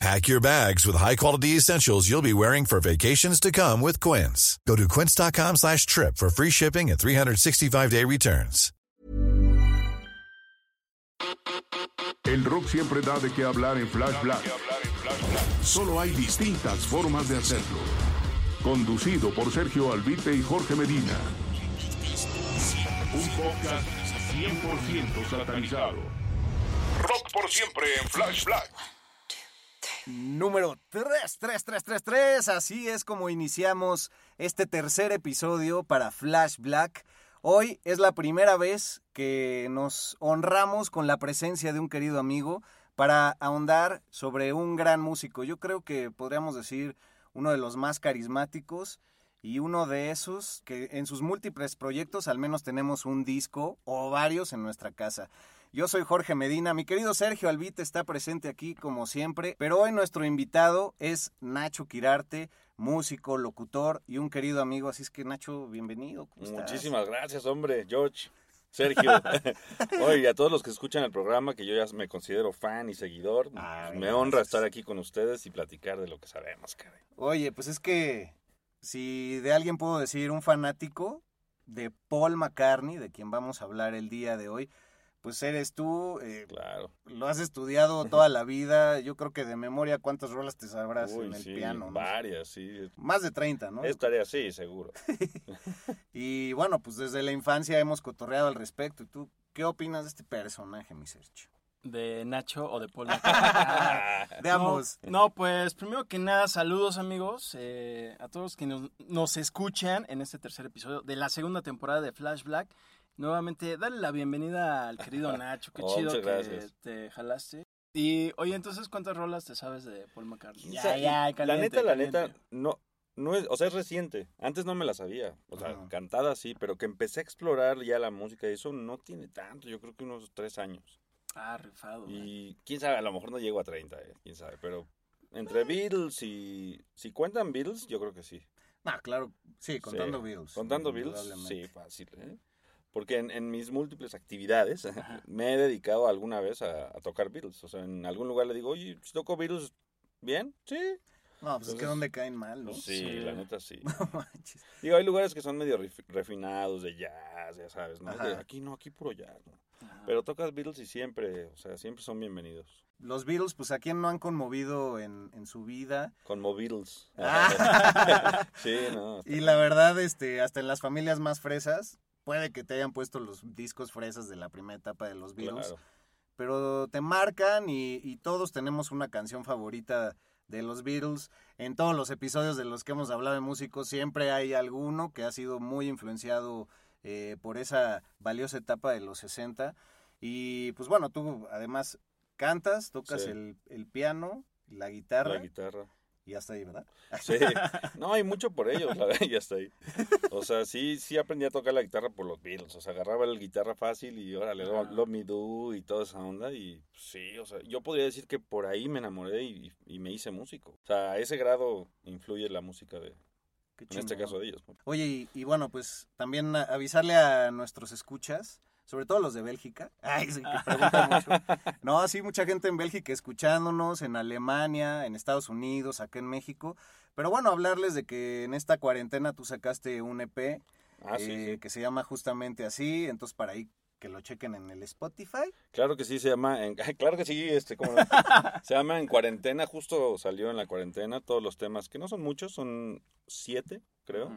Pack your bags with high-quality essentials you'll be wearing for vacations to come with Quince. Go to quince.com slash trip for free shipping and 365-day returns. El rock siempre da de qué hablar en Flash Black. Solo hay distintas formas de hacerlo. Conducido por Sergio Albite y Jorge Medina. Un podcast 100% satanizado. Rock por siempre en Flash Black. Número 33333. Así es como iniciamos este tercer episodio para Flash Black. Hoy es la primera vez que nos honramos con la presencia de un querido amigo para ahondar sobre un gran músico. Yo creo que podríamos decir uno de los más carismáticos y uno de esos que en sus múltiples proyectos al menos tenemos un disco o varios en nuestra casa. Yo soy Jorge Medina, mi querido Sergio Albite está presente aquí como siempre, pero hoy nuestro invitado es Nacho Quirarte, músico, locutor y un querido amigo, así es que Nacho, bienvenido. Muchísimas gracias, hombre, George. Sergio, oye, a todos los que escuchan el programa, que yo ya me considero fan y seguidor, Ay, me honra estar aquí con ustedes y platicar de lo que sabemos, caray. Oye, pues es que si de alguien puedo decir un fanático de Paul McCartney, de quien vamos a hablar el día de hoy, pues eres tú, eh, Claro. lo has estudiado toda la vida, yo creo que de memoria cuántas rolas te sabrás Uy, en el sí, piano. ¿no? varias, sí. Más de 30, ¿no? Es tarea, sí, seguro. Y bueno, pues desde la infancia hemos cotorreado al respecto. ¿Y tú qué opinas de este personaje, mi Sergio? ¿De Nacho o de Paul? De ambos. No, no, pues primero que nada, saludos amigos eh, a todos que nos, nos escuchan en este tercer episodio de la segunda temporada de Flash Black. Nuevamente, dale la bienvenida al querido Nacho, qué Oh, chido que gracias. te jalaste. Y oye, entonces, ¿cuántas rolas te sabes de Paul McCartney? O sea, y la caliente, neta, la caliente. neta, no, no es, o sea, es reciente. Antes no me la sabía. O sea, Ajá. cantada sí, pero que empecé a explorar ya la música y eso no tiene tanto. Yo creo que unos tres años. Ah, rifado. Y quién sabe, a lo mejor no llego a 30, eh, quién sabe, pero entre Beatles y... Si cuentan Beatles, yo creo que sí. Ah, claro, sí, contando Sí. Beatles. Contando Beatles, sí, fácil. ¿eh? Porque en, en mis múltiples actividades me he dedicado alguna vez a, a tocar Beatles. O sea, en algún lugar le digo, oye, si toco Beatles, ¿bien? Sí. No, pues es que Entonces, donde caen mal, ¿no? Pues sí, Sí. la neta sí. No manches. Digo, hay lugares que son medio ref- refinados de jazz, ya sabes, ¿no? Ajá. De aquí no, aquí puro jazz, ¿no? Ajá. Pero tocas Beatles y siempre, o sea, siempre son bienvenidos. Los Beatles, pues a quién no han conmovido en, en su vida. Con Beatles. Ah. sí, no. Y la verdad, este, hasta en las familias más fresas, puede que te hayan puesto los discos fresas de la primera etapa de los Beatles. Claro. pero te marcan y, y todos tenemos una canción favorita de los Beatles. En todos los episodios de los que hemos hablado de músicos siempre hay alguno que ha sido muy influenciado eh, por esa valiosa etapa de los 60. Y pues bueno, tú además cantas, tocas Sí. el, el piano, la guitarra La guitarra. Y hasta ahí, ¿verdad? Sí, no, hay mucho por ellos, la verdad, ya está ahí. O sea, sí, sí aprendí a tocar la guitarra por los Beatles, o sea, agarraba la guitarra fácil y órale, Lo-. Love Me Do y toda esa onda y sí, o sea, yo podría decir que por ahí me enamoré y, y me hice músico. O sea, a ese grado influye la música de, en este caso de ellos. Oye, y, y bueno, pues también avisarle a nuestros escuchas, sobre todo los de Bélgica. Ay, sí, que preguntan mucho. No, sí, mucha gente en Bélgica escuchándonos, en Alemania, en Estados Unidos, acá en México. Pero bueno, hablarles de que en esta cuarentena tú sacaste un EP Ah, eh, sí. que se llama justamente así, entonces para ahí que lo chequen en el Spotify. Claro que sí, se llama, en- claro que sí, este, ¿cómo no? se llama En Cuarentena, justo salió en la cuarentena todos los temas, que no son muchos, son siete, creo.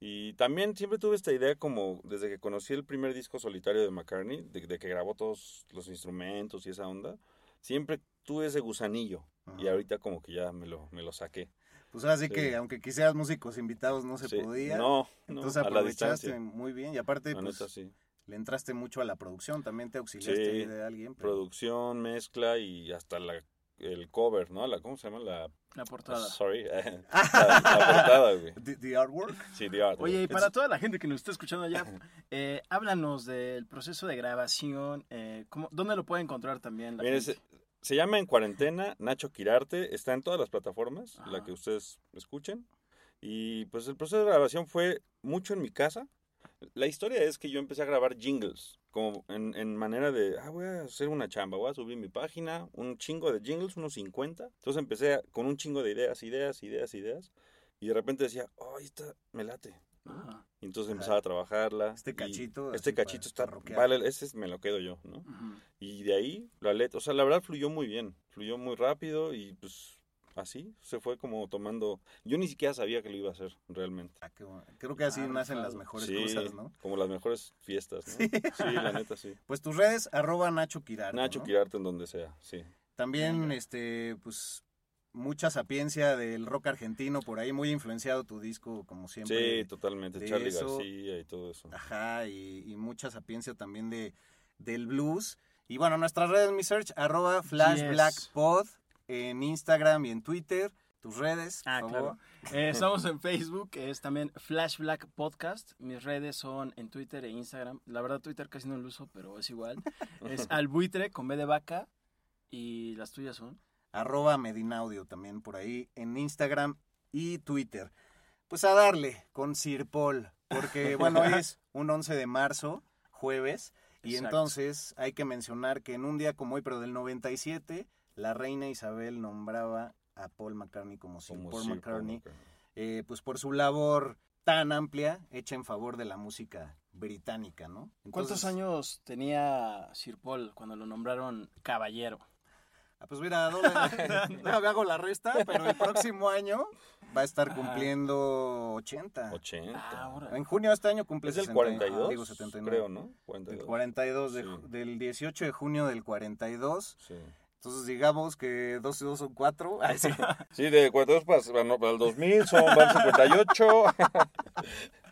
Y también siempre tuve esta idea como desde que conocí el primer disco solitario de McCartney, de, de que grabó todos los instrumentos y esa onda, siempre tuve ese gusanillo. Y ahorita como que ya me lo, me lo saqué. Pues ahora sí, Sí. que aunque quisieras músicos invitados no se Sí. podía. No, no, Entonces a la aprovechaste muy bien y aparte La pues, neta, sí. le entraste mucho a la producción, también te auxiliaste de alguien. pero- Producción, mezcla y hasta la, el cover, ¿no? La, ¿Cómo se llama? La... La portada. Sorry. la, la portada, güey. The, the artwork. Sí, The Art. Oye, y para toda la gente que nos está escuchando allá, eh, háblanos del proceso de grabación. Eh, ¿cómo- ¿Dónde lo puede encontrar también la gente? se, se llama En Cuarentena, Nacho Quirarte, está en todas las plataformas, la Ajá. que ustedes escuchen. Y pues el proceso de grabación fue mucho en mi casa. La historia es que yo empecé a grabar jingles, como en, en manera de, ah, voy a hacer una chamba, voy a subir mi página, un chingo de jingles, unos 50. Entonces empecé a- con un chingo de ideas, ideas, ideas, ideas. Y de repente decía, oh, esta me late. Ajá. Y entonces empezaba a trabajarla. Este cachito, Este cachito está, vale, ese es- me lo quedo yo, ¿no? Y de ahí, la letra, o sea, la verdad fluyó muy bien, fluyó muy rápido y pues así se fue como tomando. Yo ni siquiera sabía que lo iba a hacer realmente. Ah, qué bueno. Creo que así Ah, nacen rifado. las mejores Sí, cosas, ¿no? como las mejores fiestas, ¿no? Sí, la neta, sí. Pues tus redes, arroba Nacho Quirarte. Nacho ¿no? Quirarte en donde sea, sí. También, este, pues, mucha sapiencia del rock argentino por ahí, muy influenciado tu disco, como siempre. Sí, totalmente. de Charlie eso- García y todo eso. Ajá, y, y mucha sapiencia también de, del blues. Y bueno, nuestras redes, mi search, arroba flashblackpod en Instagram y en Twitter. Tus redes, Ah, favor. claro. Eh, estamos en Facebook, es también Flash Black Podcast. Mis redes son en Twitter e Instagram. La verdad, Twitter casi no lo uso, pero es igual. Es albuitre con B de vaca. Y las tuyas son. arroba Medinaudio también por ahí en Instagram y Twitter. Pues a darle con Sir Paul, porque bueno, es un 11 de marzo, jueves, y Exacto. entonces hay que mencionar que en un día como hoy, pero del 97, la reina Isabel nombraba a Paul McCartney como Sir Como Paul Sir Paul McCartney, eh, pues por su labor tan amplia hecha en favor de la música británica, ¿no? ¿Cuántos años tenía Sir Paul cuando lo nombraron caballero? Ah, pues mira, no, no, hago la resta, pero el próximo año va a estar cumpliendo 80. 80. Ah. En junio de este año cumple es el 60, 42, digo 79. creo, ¿no? Del 42. 42, de Sí. del 18 de junio del 42. Sí. Entonces digamos que 12 y 2 son 4. Ay, sí. Sí, de 42 para, no, para el 2000 son van 58.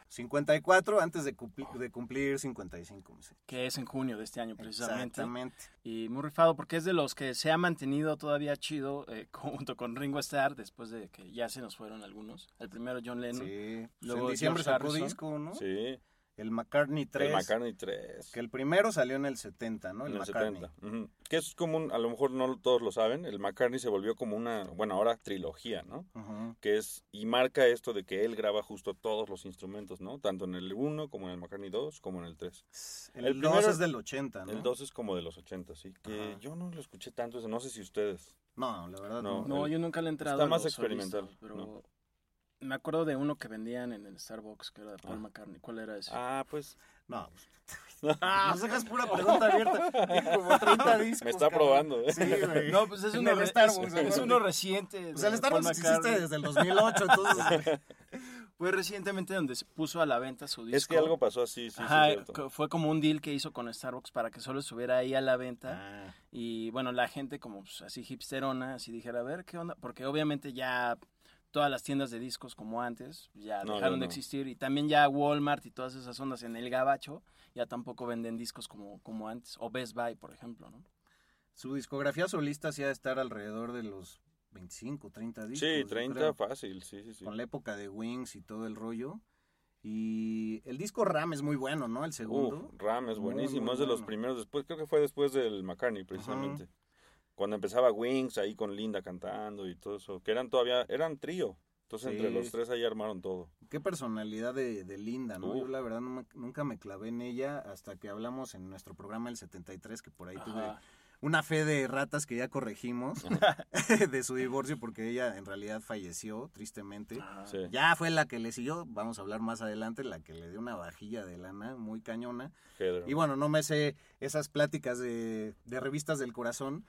54 antes de, cumpli- de cumplir 55. me sé. Que es en junio de este año, precisamente. Exactamente. Y muy rifado porque es de los que se ha mantenido todavía chido eh, junto con Ringo Starr después de que ya se nos fueron algunos. El primero John Lennon. Sí. Pues Luego en diciembre sacó disco, ¿no? Sí. El McCartney 3. El McCartney 3. Que el primero salió en el 70, ¿no? El, en el McCartney. 70. ujú. Que es como un, a lo mejor no todos lo saben, el McCartney se volvió como una, bueno, ahora trilogía, ¿no? Ujú. Que es, y marca esto de que él graba justo todos los instrumentos, ¿no? Tanto en el 1 como en el McCartney 2, como en el 3. El, El 2 primero- es del 80, ¿no? El 2 es como de los 80, sí. Que Ajá. yo no lo escuché tanto, no sé si ustedes. No, la verdad No. no. No, yo nunca le he entrado. Está más experimental, pero ¿no? Me acuerdo de uno que vendían en el Starbucks que era de Paul Ah. McCartney. ¿Cuál era ese? Ah, pues No. Nos dejas pura pregunta abierta. Tiene como 30 discos. me está cabrón. probando, ¿eh? Sí, güey. No, pues es uno, el re- Starbucks, es, es uno reciente. Pues el de Starbucks existe desde el 2008, entonces... Fue recientemente donde se puso a la venta su disco. Es que algo pasó así, sí, sí, Ajá, co- fue como un deal que hizo con Starbucks para que solo estuviera ahí a la venta. Ah, Y bueno, la gente como pues, así hipsterona, así dijera, a ver, ¿qué onda? Porque obviamente ya todas las tiendas de discos como antes ya No, dejaron no, de existir. Y también ya Walmart y todas esas ondas en el gabacho ya tampoco venden discos como, como antes. O Best Buy, por ejemplo, ¿no? su discografía solista sí ha de estar alrededor de los 25, 30 discos. Sí, yo 30 creo, fácil, sí, sí, sí. Con la época de Wings y todo el rollo. Y el disco Ram es muy bueno, ¿no? El segundo. Uf, Ram es Muy, buenísimo, muy es de los primeros, después creo que fue después del McCartney precisamente. Cuando empezaba Wings ahí con Linda cantando y todo eso, que eran todavía, eran trío. Entonces entre los tres ahí armaron todo. Qué personalidad de, de Linda, ¿no? Yo la verdad no me- nunca me clavé en ella hasta que hablamos en nuestro programa el 73, que por ahí tuve una fe de ratas que ya corregimos de su divorcio porque ella en realidad falleció tristemente. Sí. Ya fue la que le siguió, vamos a hablar más adelante, la que le dio una vajilla de lana muy cañona. Y bueno, no me sé esas pláticas de, de revistas del corazón,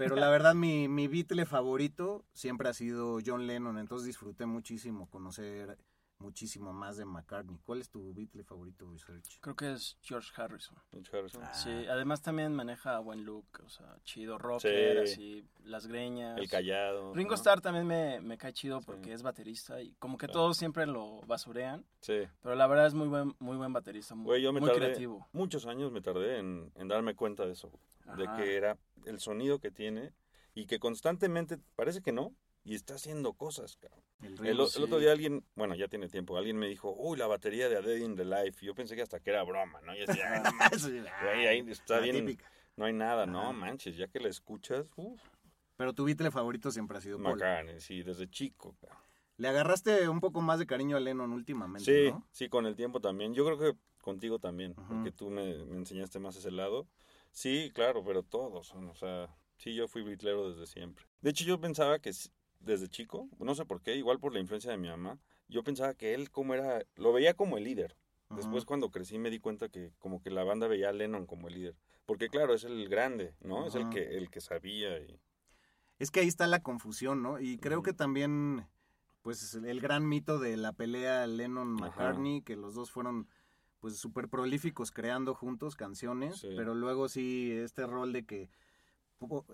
pero la verdad mi, mi Beatle favorito siempre ha sido John Lennon, entonces disfruté muchísimo conocer muchísimo más de McCartney. ¿Cuál es tu Beatle favorito, Research? Creo que es George Harrison. George Harrison. Ah. Sí, además también maneja buen look, o sea, chido rocker, Sí. así, las greñas. El callado. Ringo ¿no? Starr también me, me cae chido porque Sí. es baterista y como que Claro. todos siempre lo basurean, Sí. pero la verdad es muy buen, muy buen baterista, muy, Güey, yo me muy tardé creativo. muchos años me tardé en, en darme cuenta de eso, de que era el sonido que tiene y que constantemente parece que no y está haciendo cosas, cabrón. El El, otro día alguien, bueno, ya tiene tiempo, alguien me dijo, uy, la batería de A Dead in the Life. Yo pensé que hasta que era broma, ¿no? Y decía, "Ay, no mames, Sí, güey, ahí está la bien, típica. no hay nada, no manches, ya que la escuchas, uff, Pero tu Beatle favorito siempre ha sido Paul. McCartney, sí, desde chico. cabrón. Le agarraste un poco más de cariño a Lennon últimamente, Sí, ¿no? sí, con el tiempo también. Yo creo que contigo también, porque tú me, me enseñaste más ese lado. Sí, claro, pero todos son, o sea, sí, yo fui britlero desde siempre. De hecho, yo pensaba que desde chico, no sé por qué, igual por la influencia de mi mamá, yo pensaba que él como era, lo veía como el líder. Después cuando crecí me di cuenta que como que la banda veía a Lennon como el líder. Porque claro, es el grande, ¿no? Es el que, el que sabía y... Es que ahí está la confusión, ¿no? Y creo que también, pues, el gran mito de la pelea Lennon-McCartney, que los dos fueron, pues, súper prolíficos creando juntos canciones, Sí. pero luego sí, este rol de que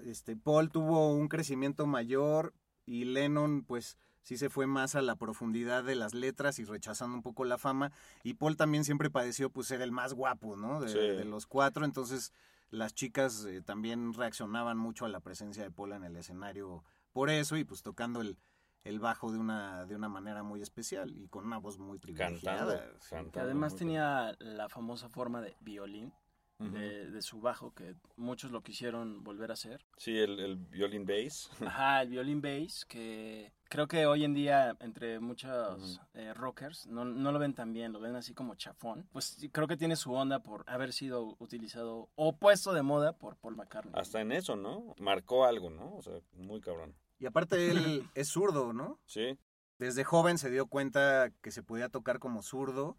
este, Paul tuvo un crecimiento mayor y Lennon, pues, sí se fue más a la profundidad de las letras y rechazando un poco la fama. Y Paul también siempre padeció, pues, ser el más guapo, ¿no? De, Sí. de los cuatro, entonces las chicas eh, también reaccionaban mucho a la presencia de Paul en el escenario por eso y pues tocando el, el bajo de una, de una manera muy especial y con una voz muy Cantando, privilegiada. sí. cantando. Que además muy tenía la famosa forma de violín De, de su bajo, que muchos lo quisieron volver a hacer. Sí, el, el violín bass. Ajá, el violín bass, que creo que hoy en día entre muchos eh, rockers no, no lo ven tan bien, lo ven así como chafón. Pues creo que tiene su onda por haber sido utilizado o puesto de moda por Paul McCartney. Hasta en eso, ¿no? Marcó algo, ¿no? O sea, muy cabrón. Y aparte él es zurdo, ¿no? Sí, Desde joven se dio cuenta que se podía tocar como zurdo,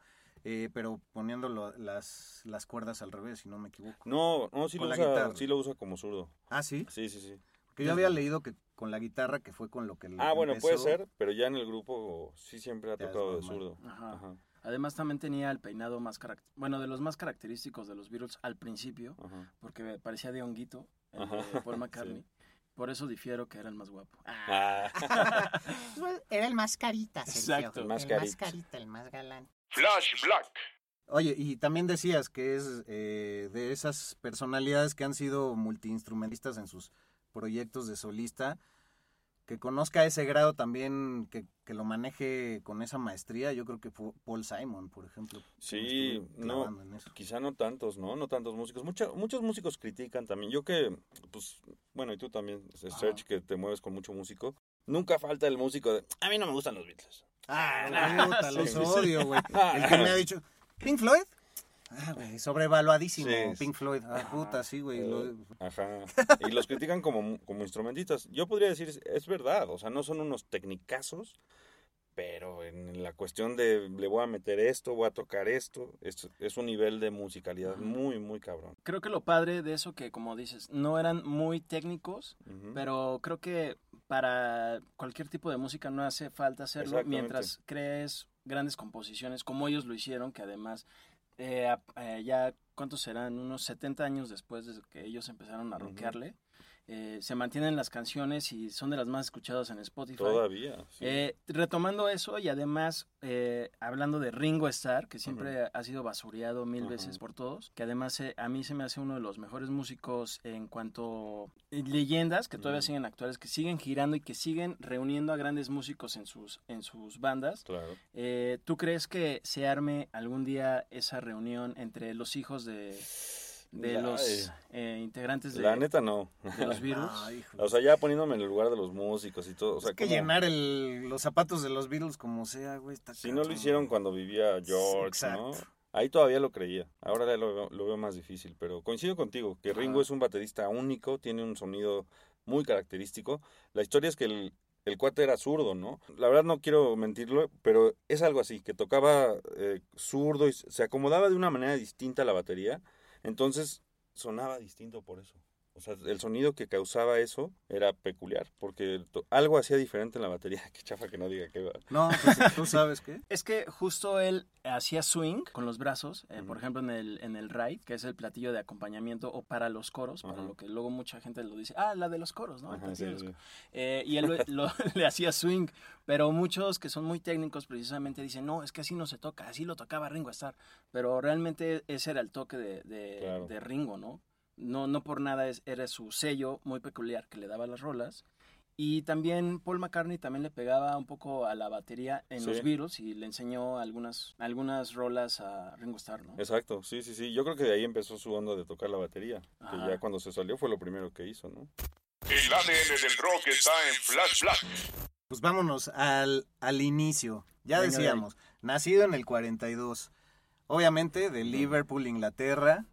eh, pero poniendo lo- las, las cuerdas al revés, si no me equivoco. No, no, sí lo, la usa, guitarra. sí lo usa como zurdo. Ah, sí. Sí, sí, sí. Que yo había leído que con la guitarra, que fue con lo que Ah, bueno, puede ser, pero ya en el grupo sí siempre ha tocado de zurdo. Ajá. Ajá, Además también tenía el peinado más carac- bueno, de los más característicos de los Beatles al principio, ajá. porque parecía de honguito, el de Paul sí. Por eso difiero que era el más guapo. Ah, Pues, Era el más carita, Sergio. Exacto. El más El más carita. carita, el más galán. Flash Black. Oye, y también decías que es eh, de esas personalidades que han sido multiinstrumentistas en sus proyectos de solista, que conozca ese grado también, que, que lo maneje con esa maestría, yo creo que fue Paul Simon, por ejemplo. me Sí, no, quizá no tantos, ¿no? No tantos músicos. Mucha- muchos músicos critican también. Yo que, pues, bueno, y tú también, Serge, que te mueves con mucho músico. Nunca falta el músico de, a mí no me gustan los Beatles. Ah, puta, los Sí, sí, sí. odio, güey. El que me ha dicho, ¿Pink Floyd? Ah, güey, sobrevaluadísimo, Sí. Pink Floyd. Ah, puta, sí, güey. lo- Ajá. Y los critican como, como instrumentistas. Yo podría decir, es- verdad, o sea, no son unos tecnicazos, pero en la cuestión de le voy a meter esto, voy a tocar esto, es, es un nivel de musicalidad muy, muy cabrón. Creo que lo padre de eso que, como dices, no eran muy técnicos, pero creo que para cualquier tipo de música no hace falta hacerlo mientras crees grandes composiciones como ellos lo hicieron, que además eh, eh, ya, ¿cuántos serán? Unos 70 años después de que ellos empezaron a Ujú. rockearle, eh, se mantienen las canciones y son de las más escuchadas en Spotify. Todavía. sí. Eh, retomando eso y además eh, hablando de Ringo Starr, que siempre ha sido basureado mil veces por todos, que además eh, a mí se me hace uno de los mejores músicos en cuanto eh, leyendas que todavía siguen actuales, que siguen girando y que siguen reuniendo a grandes músicos en sus, en sus bandas. Claro. Eh, ¿Tú crees que se arme algún día esa reunión entre los hijos de, de los eh, eh, integrantes de, La neta no. de los Beatles? Ay. O sea, ya poniéndome en el lugar de los músicos y todo. O sea, es que llenar el- los zapatos de los Beatles como sea, güey, está Si no lo hicieron cuando vivía George, Exacto. ¿no? Ahí todavía lo creía. Ahora lo, veo- lo veo más difícil. Pero coincido contigo, que Ringo es un baterista único, tiene un sonido muy característico. La historia es que el, el cuate era zurdo, ¿no? La verdad no quiero mentirlo, pero es algo así, que tocaba eh, zurdo y se acomodaba de una manera distinta a la batería. Entonces sonaba distinto por eso. O sea, el sonido que causaba eso era peculiar, porque algo hacía diferente en la batería. Qué chafa que no diga que... No, pues tú sabes qué. Es que justo él hacía swing con los brazos, eh, por ejemplo en el, en el ride, que es el platillo de acompañamiento o para los coros, para lo que luego mucha gente lo dice, ah, la de los coros, ¿no? El Ajá, platillo sí, de los sí. Eh, y él lo- lo- le hacía swing, pero muchos que son muy técnicos precisamente dicen, no, es que así no se toca, así lo tocaba Ringo Starr, pero realmente ese era el toque de, de- Claro. de Ringo, ¿no? No, no por nada es, era su sello muy peculiar que le daba las rolas. Y también Paul McCartney también le pegaba un poco a la batería en los Sí. Beatles y le enseñó algunas, algunas rolas a Ringo Starr, ¿no? Exacto, sí, sí, sí. Yo creo que de ahí empezó su onda de tocar la batería. Que Ajá. ya cuando se salió fue lo primero que hizo, ¿no? El ADN del rock está en Flash Black. Pues vámonos al, al inicio. Ya Venga de decíamos, nacido en el 42. Obviamente de Liverpool, Inglaterra,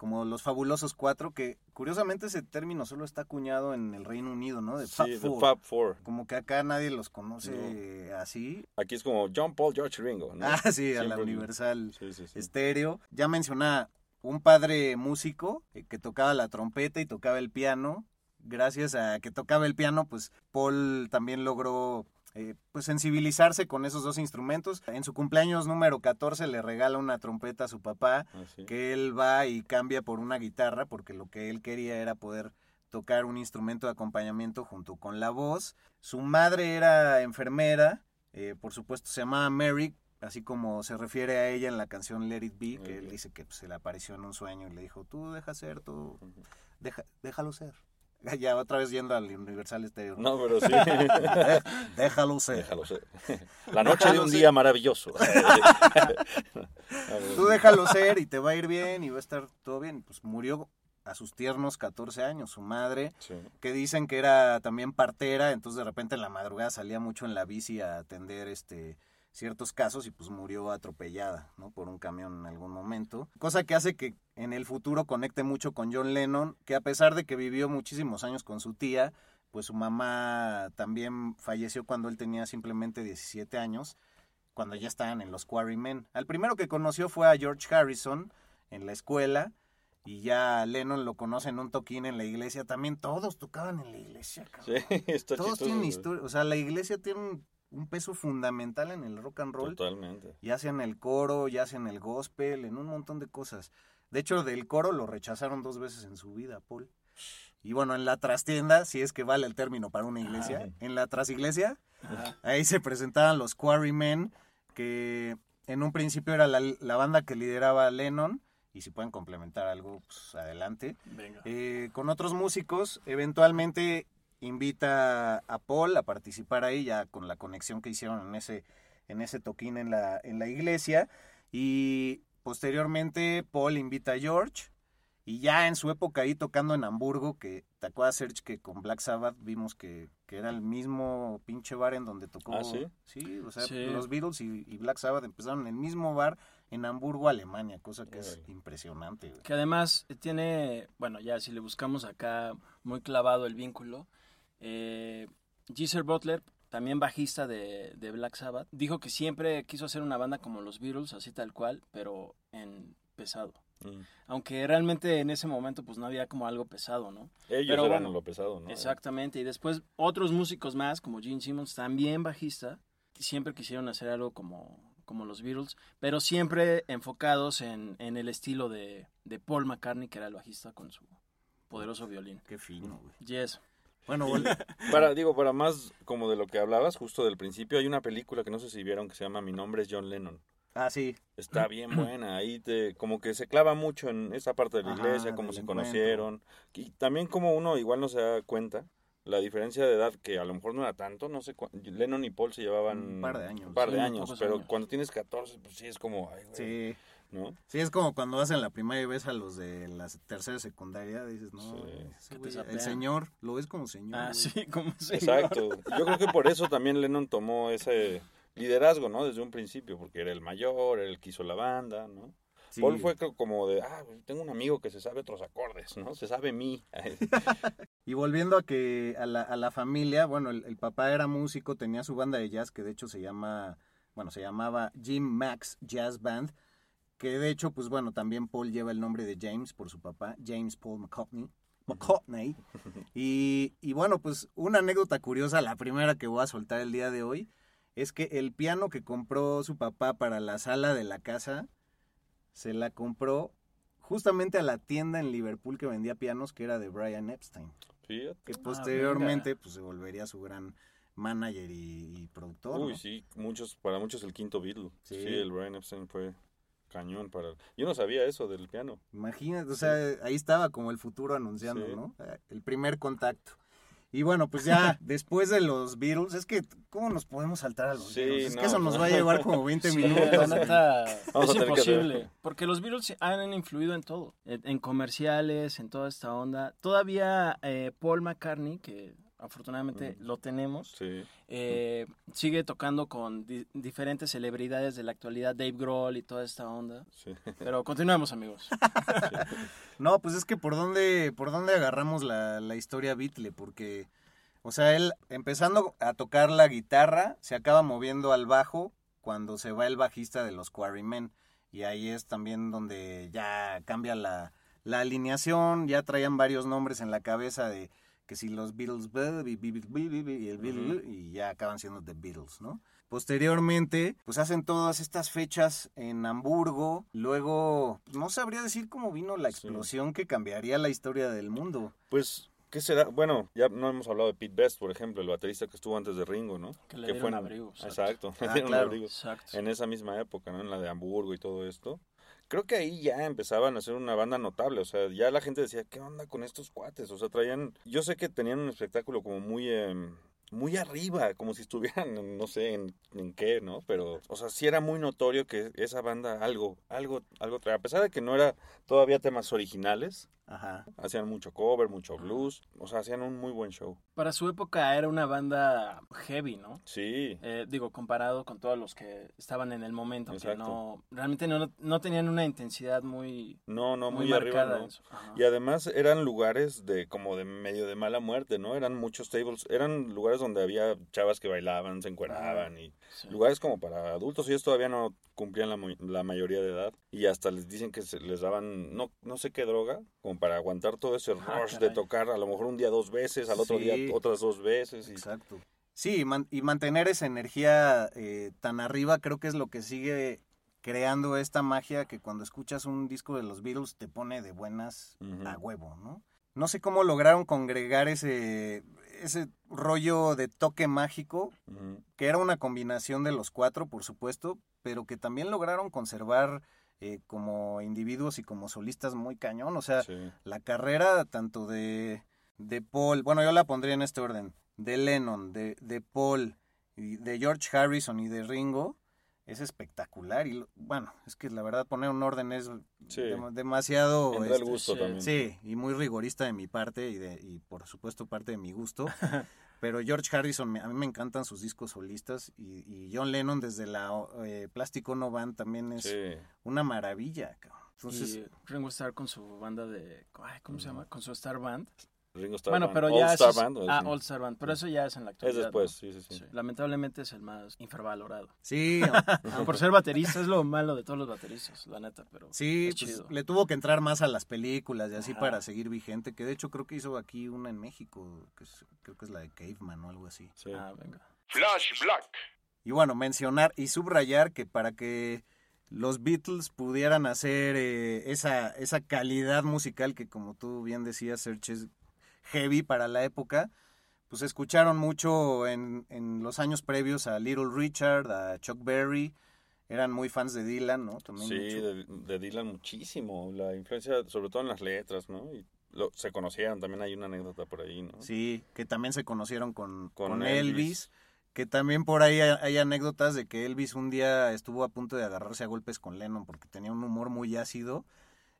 como los fabulosos cuatro, que curiosamente ese término solo está acuñado en el Reino Unido, ¿no? De Fab sí, Four. Fab Four. Como que acá nadie los conoce así. Aquí es como John Paul, George Ringo, ¿no? Ah, sí, a la Universal Sí, sí, sí. Estéreo. Ya mencionaba un padre músico eh, que tocaba la trompeta y tocaba el piano. Gracias a que tocaba el piano, pues Paul también logró eh, pues sensibilizarse con esos dos instrumentos. En su cumpleaños número 14 le regala una trompeta a su papá, Ah, sí. que él va y cambia por una guitarra, porque lo que él quería era poder tocar un instrumento de acompañamiento junto con la voz. Su madre era enfermera, eh, por supuesto se llamaba Mary, así como se refiere a ella en la canción Let It Be, que él dice que pues, se le apareció en un sueño y le dijo, tú deja ser, tú deja, déjalo ser. Ya otra vez yendo al Universal Stereo. ¿no? Pero sí. Dé- déjalo ser. Déjalo ser. La noche de un ser. día maravilloso. Tú déjalo ser y te va a ir bien y va a estar todo bien. Pues murió a sus tiernos 14 años. Su madre, Sí. que dicen que era también partera, entonces de repente en la madrugada salía mucho en la bici a atender este ciertos casos y pues murió atropellada, ¿no? Por un camión en algún momento. Cosa que hace que en el futuro conecte mucho con John Lennon, que a pesar de que vivió muchísimos años con su tía, pues su mamá también falleció cuando él tenía simplemente 17 años, cuando ya estaban en los Quarrymen. Al primero que conoció fue a George Harrison en la escuela, y ya Lennon lo conoce en un toquín en la iglesia. También todos tocaban en la iglesia, cabrón. Sí, está Todos chistoso, tienen historia. O sea, la iglesia tiene un, un peso fundamental en el rock and roll. Totalmente. Ya sea en el coro, ya sea en el gospel, en un montón de cosas. De hecho, del coro lo rechazaron dos veces en su vida, Paul. Y bueno, en la trastienda, si es que vale el término para una iglesia, Ajá. en la trasiglesia, Ajá. ahí se presentaban los Quarrymen, que en un principio era la, la banda que lideraba a Lennon, y si pueden complementar algo, pues adelante. Venga. Eh, con otros músicos, eventualmente invita a Paul a participar ahí, ya con la conexión que hicieron en ese, en ese toquín en la, en la iglesia. Y posteriormente Paul invita a George. Y ya en su época ahí tocando en Hamburgo, que te acuerdas, Serge, que con Black Sabbath vimos que, que era el mismo pinche bar en donde tocó. ¿Ah, sí? Sí, o sea, Sí. los Beatles y, y Black Sabbath empezaron en el mismo bar en Hamburgo, Alemania, cosa que es impresionante. güey. Que además tiene, bueno, ya si le buscamos acá muy clavado el vínculo, eh, Geezer Butler, también bajista de, de Black Sabbath, dijo que siempre quiso hacer una banda como los Beatles, así tal cual, pero en pesado. Mm. Aunque realmente en ese momento pues no había como algo pesado, ¿no? Ellos Pero eran bueno, lo pesado, ¿no? Exactamente, y después otros músicos más, como Gene Simmons, también bajista, siempre quisieron hacer algo como, como los Beatles, pero siempre enfocados en, en el estilo de, de Paul McCartney, que era el bajista con su poderoso violín. Qué fino, güey. Yes. Bueno, Para, digo, para más como de lo que hablabas justo del principio, hay una película que no sé si vieron que se llama Mi nombre es John Lennon. ah, sí, Está bien buena, ahí te, como que se clava mucho en esa parte de la Ajá, iglesia, cómo se encuentro. conocieron, y también como uno igual no se da cuenta, la diferencia de edad, que a lo mejor no era tanto, no sé, Lennon y Paul se llevaban Un par de años. un par de Sí, años, pero años. cuando tienes 14, pues sí es como, ay, güey, sí. ¿No? Sí, es como cuando vas en la primaria y ves a los de la tercera secundaria, dices, no, Sí. ese güey, el señor, lo ves como señor. Ah, güey. sí, como se Exacto. Yo creo que por eso también Lennon tomó ese liderazgo, ¿no? Desde un principio, porque era el mayor, era el que hizo la banda, ¿no? Sí. Paul fue co- como de, ah, tengo un amigo que se sabe otros acordes, ¿no? Se sabe mí. Y volviendo a que a la, a la familia, bueno, el, el papá era músico, tenía su banda de jazz que de hecho se llama, bueno, se llamaba Jim Max Jazz Band, que de hecho, pues bueno, también Paul lleva el nombre de James por su papá, James Paul McCartney. McCartney. Y, y bueno, pues una anécdota curiosa, la primera que voy a soltar el día de hoy, es que el piano que compró su papá para la sala de la casa, se la compró justamente a la tienda en Liverpool que vendía pianos, que era de Brian Epstein, Fíjate. que Ah, posteriormente pues se volvería su gran manager y, y productor. Uy, ¿no? sí, muchos, para muchos el quinto Beatle. Sí. Sí, el Brian Epstein fue cañón para... Yo no sabía eso del piano. Imagínate, o sea, ahí estaba como el futuro anunciando, Sí. ¿no? Eh, El primer contacto. Y bueno, pues ya después de los Beatles, es que, ¿cómo nos podemos saltar a los Sí, Beatles? Es no. que eso nos va a llevar como 20 Sí, minutos. neta, es imposible. Porque los Beatles han influido en todo. En, en comerciales, en toda esta onda. Todavía eh, Paul McCartney, que afortunadamente lo tenemos, Sí. eh, sigue tocando con di- diferentes celebridades de la actualidad, Dave Grohl y toda esta onda. Sí. Pero continuemos, amigos. No, pues es que por dónde, por dónde agarramos la, la historia Beatle, porque, o sea, él empezando a tocar la guitarra, se acaba moviendo al bajo cuando se va el bajista de los Quarrymen. Y ahí es también donde ya cambia la, la alineación, ya traían varios nombres en la cabeza de que si los Beatles y el y ya acaban siendo The Beatles, ¿no? Posteriormente, pues hacen todas estas fechas en Hamburgo. Luego, no sabría decir cómo vino la Sí. explosión que cambiaría la historia del mundo. Pues, ¿qué será? Bueno, ya no hemos hablado de Pete Best, por ejemplo, el baterista que estuvo antes de Ringo, ¿no? Que le dieron abrigo, exacto. Exacto, le Ah, dieron claro. abrigo. Exacto. En esa misma época, ¿no? En la de Hamburgo y todo esto. Creo que ahí ya empezaban a ser una banda notable, o sea, ya la gente decía, ¿qué onda con estos cuates? O sea, traían, yo sé que tenían un espectáculo como muy, em, muy arriba, como si estuvieran, no sé, en, en qué, ¿no? Pero, o sea, sí era muy notorio que esa banda algo, algo, algo traía, a pesar de que no era todavía temas originales, Ajá. hacían mucho cover, mucho blues, o sea, hacían un muy buen show. Para su época era una banda heavy, ¿no? Sí, Eh, digo, comparado con todos los que estaban en el momento, que Exacto. no, realmente no, no tenían una intensidad muy, no, no, muy, muy, arriba. Y además eran lugares de como de medio de mala muerte, ¿no? Eran muchos tables, eran lugares donde había chavas que bailaban, se encueraban y Sí. lugares como para adultos. Ellos todavía no cumplían la, la mayoría de edad y hasta les dicen que se les daban no no sé qué droga como para aguantar todo ese Ah, rush de tocar a lo mejor un día dos veces, al otro Sí. día otras dos veces y Exacto. Sí, y man- y mantener esa energía eh, tan arriba creo que es lo que sigue creando esta magia que cuando escuchas un disco de los Beatles te pone de buenas a huevo, ¿no? No sé cómo lograron congregar ese, ese rollo de toque mágico, que era una combinación de los cuatro, por supuesto, pero que también lograron conservar eh, como individuos y como solistas muy cañón. O sea, Sí. la carrera tanto de, de Paul, bueno, yo la pondría en este orden, de Lennon, de, de Paul, y de George Harrison y de Ringo, es espectacular. Y bueno, es que la verdad poner un orden es Sí. demasiado... Entra el este, gusto sí. también. Sí, y muy rigorista de mi parte y, de, y por supuesto parte de mi gusto. Pero George Harrison, me- a mí me encantan sus discos solistas y, y John Lennon desde la eh, Plástico No Band también es Sí. una maravilla. cabrón. Entonces, y Ringo Starr con su banda de... ay, ¿Cómo se llama? Con su Star Band. Ringo Starr bueno, Band. pero All ya... Star es- Band, ¿o es ah, All Star Band. Pero eso ya es en la actualidad. es después, ¿no? sí, sí, sí. Sí, Lamentablemente es el más infravalorado. sí, por ser baterista es lo malo de todos los bateristas, la neta, pero Sí, es pues, le tuvo que entrar más a las películas y así Ajá. para seguir vigente, que de hecho creo que hizo aquí una en México, que es- creo que es la de Caveman o algo así. Sí. Ah, venga. Flash Black. Y bueno, mencionar y subrayar que para que los Beatles pudieran hacer eh, esa, esa calidad musical que como tú bien decías, Serge, heavy para la época, pues escucharon mucho en, en los años previos a Little Richard, a Chuck Berry, eran muy fans de Dylan, ¿no? También Sí, de, de Dylan muchísimo. La influencia, sobre todo en las letras, ¿no? Y lo- se conocieron, también hay una anécdota por ahí, ¿no? Sí, que también se conocieron con, Con con Elvis. Elvis. que también por ahí hay, hay anécdotas de que Elvis un día estuvo a punto de agarrarse a golpes con Lennon porque tenía un humor muy ácido.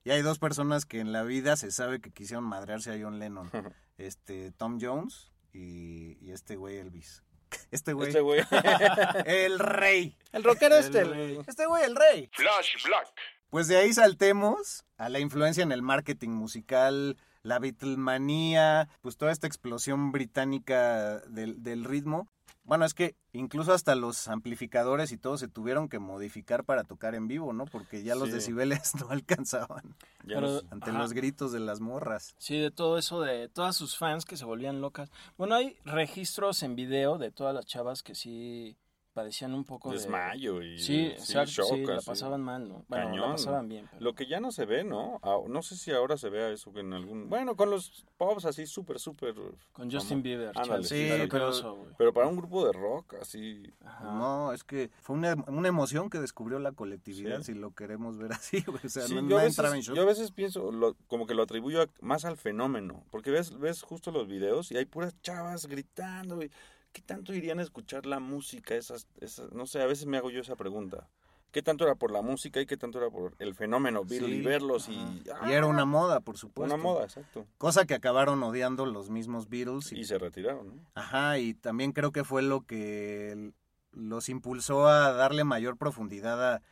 Y hay dos personas que en la vida se sabe que quisieron madrearse a John Lennon. este, Tom Jones y, y este güey Elvis. Este güey. Este güey. El rey. El rockero este, Este güey, el rey. Flash Black. Pues de ahí saltemos a la influencia en el marketing musical la Beatlemanía, pues toda esta explosión británica del, del ritmo. Bueno, es que incluso hasta los amplificadores y todo se tuvieron que modificar para tocar en vivo, ¿no? Porque ya los Sí. decibeles no alcanzaban Ya nos- ante Ajá. los gritos de las morras. Sí, de todo eso, de todas sus fans que se volvían locas. Bueno, hay registros en video de todas las chavas que sí padecían un poco de... desmayo y Sí, exacto, shock, sí, la pasaban mal, ¿no? Bueno, la Cañón. pasaban bien. pero- Lo que ya no se ve, ¿no? Ah, No sé si ahora se vea eso en algún... Bueno, con los pops así súper, súper... Con Justin Bieber. Ándale, sí, pero-. Pero para un grupo de rock, así... Ajá. No, es que fue una, una emoción que descubrió la colectividad, Sí. si lo queremos ver así, güey. O sea, Sí, no, yo, a veces, entraba en shock. yo a veces pienso, lo- como que lo atribuyo a- más al fenómeno, porque ves, ves justo los videos y hay puras chavas gritando, y ¿qué tanto irían a escuchar la música? Esas, esas, no sé, a veces me hago yo esa pregunta. ¿Qué tanto era por la música y qué tanto era por el fenómeno, verlo y Sí, verlos y... Y era una moda, por supuesto. Una moda, exacto. Cosa que acabaron odiando los mismos Beatles. Y, Y se retiraron, ¿no? Ajá, y también creo que fue lo que los impulsó a darle mayor profundidad a,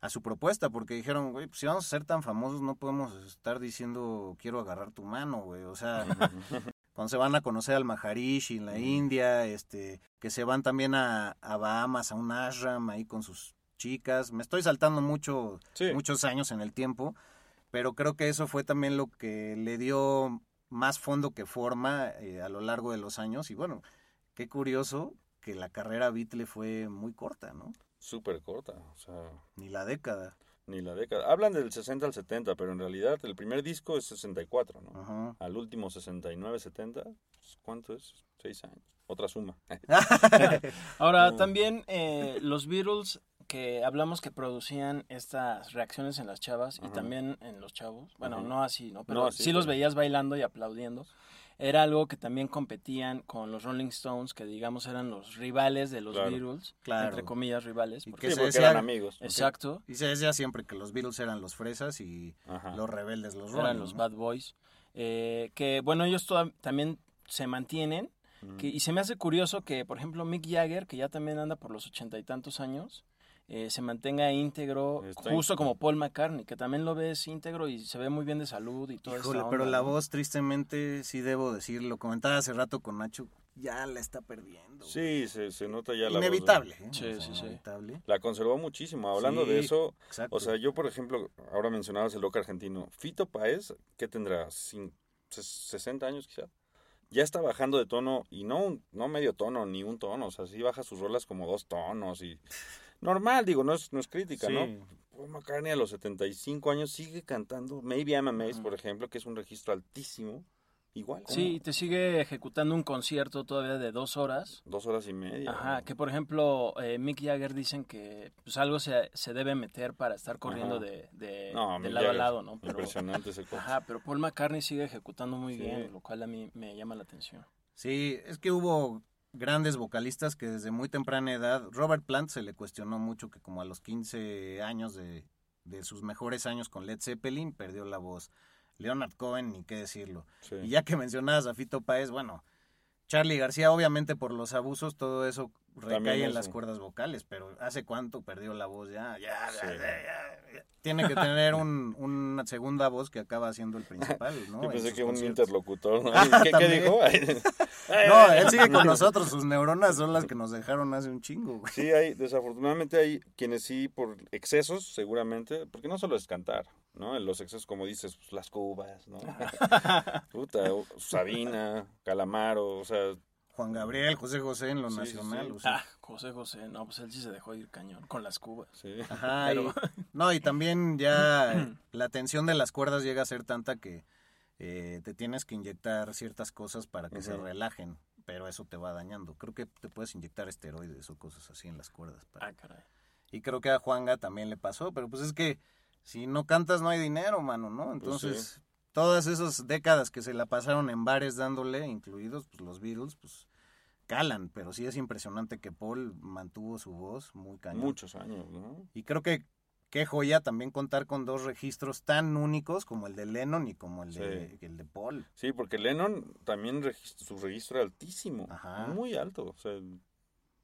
a su propuesta, porque dijeron, güey, pues si vamos a ser tan famosos no podemos estar diciendo quiero agarrar tu mano, güey. O sea, cuando se van a conocer al Maharishi en la India, este, que se van también a, a Bahamas, a un ashram ahí con sus chicas. Me estoy saltando mucho, Sí. muchos años en el tiempo, pero creo que eso fue también lo que le dio más fondo que forma eh, a lo largo de los años. Y bueno, qué curioso que la carrera Beatle fue muy corta, ¿no? Súper corta, o sea, Ni la década. Ni la década. Hablan del 60 al 70, pero en realidad el primer disco es 64, ¿no? Ajá. Al último 69, 70, pues, ¿cuánto es? Seis años. Otra suma. Ahora, también eh, los Beatles que hablamos que producían estas reacciones en las chavas y también en los chavos. Bueno, Ajá. no así, ¿no? Pero No así, sí los veías bailando y aplaudiendo. Era algo que también competían con los Rolling Stones, que digamos eran los rivales de los Claro. Beatles, Claro. entre comillas rivales. Y porque- que Sí, se porque decía- eran amigos. Exacto, Y se decía siempre que los Beatles eran los fresas y Ajá. los rebeldes los Rolling. eran los ¿no? Bad Boys. eh, que bueno, ellos toda- también se mantienen. Mm. Que- y se me hace curioso que, por ejemplo, Mick Jagger, que ya también anda por los ochenta y tantos años, eh, se mantenga íntegro, justo como Paul McCartney, que también lo ves íntegro y se ve muy bien de salud y todo eso. Pero la voz, tristemente, sí debo decir, lo comentaba hace rato con Nacho, ya la está perdiendo. Sí, se, se nota ya la voz. Inevitable. ¿eh? Sí, O sea, sí, sí. Inevitable. La conservó muchísimo. Hablando Sí, de eso, Exacto. o sea, yo, por ejemplo, ahora mencionabas el loco argentino. Fito Paez, ¿qué tendrá? Cin- ses- ¿60 años quizá? Ya está bajando de tono, y no, un- no medio tono, ni un tono. O sea, sí baja sus rolas como dos tonos y... Normal, digo, no es, no es crítica, Sí. ¿no? Paul McCartney a los 75 años sigue cantando Maybe I'm Amazed, por ejemplo, que es un registro altísimo. Igual. Sí, y te sigue ejecutando un concierto todavía de dos horas. Dos horas y media. Ajá, ¿no? que por ejemplo, eh, Mick Jagger dicen que pues algo se, se debe meter para estar corriendo Ajá. de, de, No, de Mick lado a lado, ¿no? Pero, Impresionante ese cuate. ajá, pero Paul McCartney sigue ejecutando muy Sí. bien, lo cual a mí me llama la atención. Sí, es que hubo grandes vocalistas que desde muy temprana edad, Robert Plant se le cuestionó mucho que como a los 15 años de, de sus mejores años con Led Zeppelin perdió la voz. Leonard Cohen, ni qué decirlo. Sí. Y ya que mencionabas a Fito Páez, bueno, Charlie García, obviamente por los abusos, todo eso recae También en eso. las cuerdas vocales, pero ¿hace cuánto perdió la voz? Ya, ya, Sí. ya, ya, ya. Tiene que tener un- una segunda voz que acaba siendo el principal, ¿no? Yo En pensé que un interlocutor, ¿no? ¿Qué, dijo? No, él sigue con nosotros, sus neuronas son las que nos dejaron hace un chingo, güey. Sí, hay, desafortunadamente hay quienes sí, por excesos, seguramente, porque no solo es cantar, ¿no? En los excesos, como dices, pues, las cubas, ¿no? Puta, Sabina, Calamaro, o sea, Juan Gabriel, José José en lo Sí, nacional. sí. o sea. Ah, José José, no, pues él sí se dejó ir cañón con las cubas. sí. Ajá, Pero- y- no, y también ya la tensión de las cuerdas llega a ser tanta que eh, te tienes que inyectar ciertas cosas para que se relajen, pero eso te va dañando. Creo que te puedes inyectar esteroides o cosas así en las cuerdas. para- Ah, caray. Y creo que a Juanga también le pasó, pero pues es que si no cantas no hay dinero, mano, ¿no? Entonces, todas esas décadas que se la pasaron en bares dándole, incluidos pues, los Beatles, pues calan, pero sí es impresionante que Paul mantuvo su voz muy cañón. Muchos años, ¿no? Y creo que qué joya también contar con dos registros tan únicos como el de Lennon y como el de, el de Paul. Sí, porque Lennon también su registro era altísimo, Ajá. muy alto, o sea,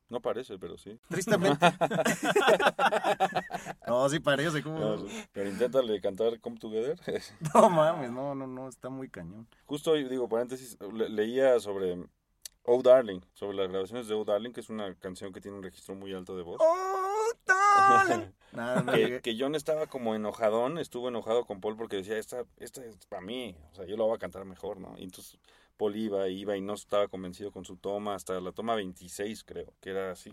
No parece, pero sí. Tristemente. no, sí parece. como... No, pero inténtale cantar Come Together. No mames, no, no, no, está muy cañón. Justo, digo, paréntesis, le- leía sobre Oh Darling, sobre las grabaciones de Oh Darling, que es una canción que tiene un registro muy alto de voz. ¡Oh, darling! Nada, que, que John estaba como enojadón, estuvo enojado con Paul porque decía, esta, esta es para mí, o sea, yo lo voy a cantar mejor, ¿no? Y entonces Paul iba, iba y no estaba convencido con su toma, hasta la toma 26 creo, que era así,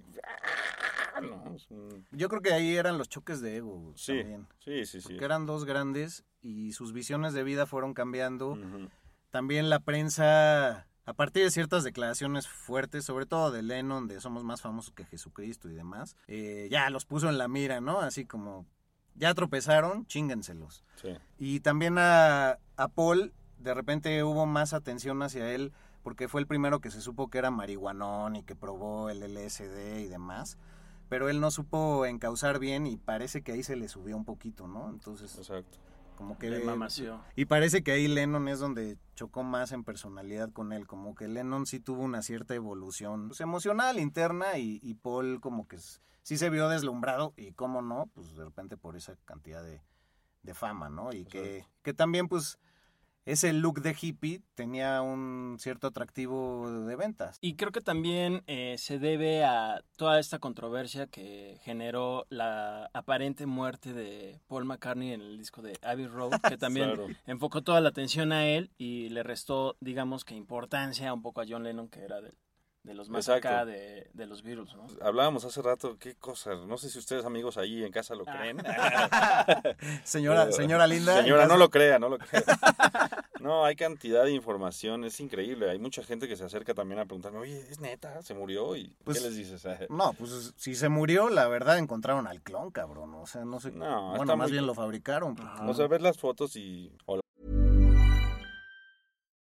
¡ah! ¿no? Es un- Yo creo que ahí eran los choques de ego Sí, también. sí, sí, sí. Porque eran dos grandes y sus visiones de vida fueron cambiando. También la prensa, a partir de ciertas declaraciones fuertes, sobre todo de Lennon, de somos más famosos que Jesucristo y demás, eh, ya los puso en la mira, ¿no? Así como, ya tropezaron, chíngenselos. Sí. Y también a, a Paul, de repente hubo más atención hacia él, porque fue el primero que se supo que era marihuanón y que probó el LSD y demás. Pero él no supo encauzar bien y parece que ahí se le subió un poquito, ¿no? Entonces, Exacto. como que... Le mamació. Y parece que ahí Lennon es donde chocó más en personalidad con él, como que Lennon sí tuvo una cierta evolución pues, emocional interna y, y Paul como que sí se vio deslumbrado y cómo no, pues de repente por esa cantidad de, de fama, ¿no? Y que, que también pues ese look de hippie tenía un cierto atractivo de ventas. Y creo que también eh, se debe a toda esta controversia que generó la aparente muerte de Paul McCartney en el disco de Abbey Road, que también Claro. enfocó toda la atención a él y le restó, digamos que importancia un poco a John Lennon, que era de, de los más Exacto. acá de, de los Beatles, ¿no? Hablábamos hace rato, qué cosas, no sé si ustedes amigos ahí en casa lo creen. Señora, Pero- señora linda. Señora, no lo crea, no lo crea. No, hay cantidad de información, es increíble. Hay mucha gente que se acerca también a preguntarme, oye, ¿es neta? ¿Se murió? ¿Y Pues- qué les dices? No, pues si se murió, la verdad encontraron al clon, cabrón. O sea, no sé. No, bueno, más muy- bien lo fabricaron. porque- O sea, ves las fotos y... o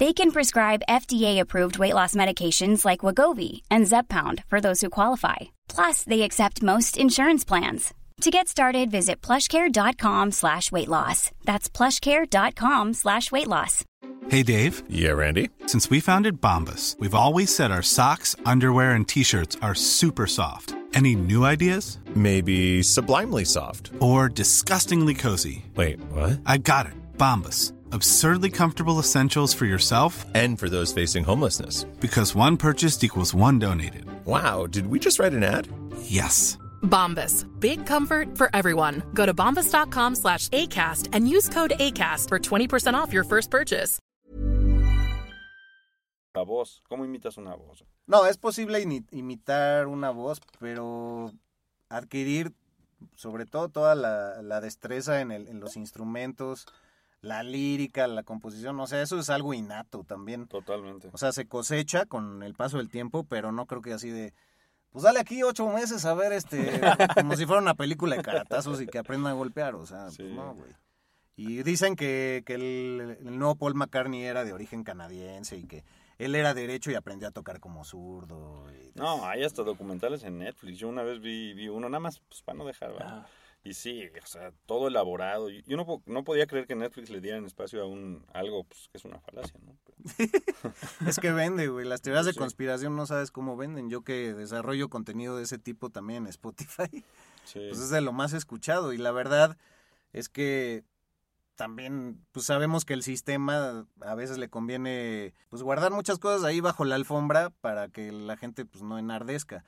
They can prescribe FDA-approved weight loss medications like Wagovi and Zepbound for those who qualify. Plus, they accept most insurance plans. To get started, visit plushcare.com slash weight loss. That's plushcare.com slash weight loss. Hey Dave, Yeah, Randy. since we founded Bombus, we've always said our socks, underwear, and t-shirts are super soft. Any new ideas? Maybe sublimely soft. Or disgustingly cozy? Wait, what? I got it. Bombus. Absurdly comfortable essentials for yourself And for those facing homelessness. because one purchased equals one donated. Wow, did we just write an ad? Yes. Bombas. Big comfort for everyone. Go to bombas.com slash ACAST and use code ACAST for 20% off your first purchase. La voz, ¿cómo imitas una voz? No, es posible ini- imitar una voz, pero adquirir sobre todo toda la, la destreza en, el- en los instrumentos, la lírica, la composición, o sea, eso es algo innato también. Totalmente. O sea, se cosecha con el paso del tiempo, pero no creo que así de, pues dale aquí ocho meses a ver, este, como si fuera una película de caratazos y que aprenda a golpear, o sea, pues no, güey. Y dicen que, que el, el nuevo Paul McCartney era de origen canadiense y que él era derecho y aprendió a tocar como zurdo. y- No, hay hasta documentales en Netflix. Yo una vez vi, vi uno, nada más pues, para no dejar. Y sí, o sea, todo elaborado. Yo no, no podía creer que Netflix le dieran espacio a un algo pues, que es una falacia, ¿no? Es que vende, güey. Las teorías de conspiración no sabes cómo venden. Yo que desarrollo contenido de ese tipo también en Spotify, Sí. pues es de lo más escuchado. Y la verdad es que también pues sabemos que el sistema a veces le conviene pues guardar muchas cosas ahí bajo la alfombra para que la gente pues no enardezca.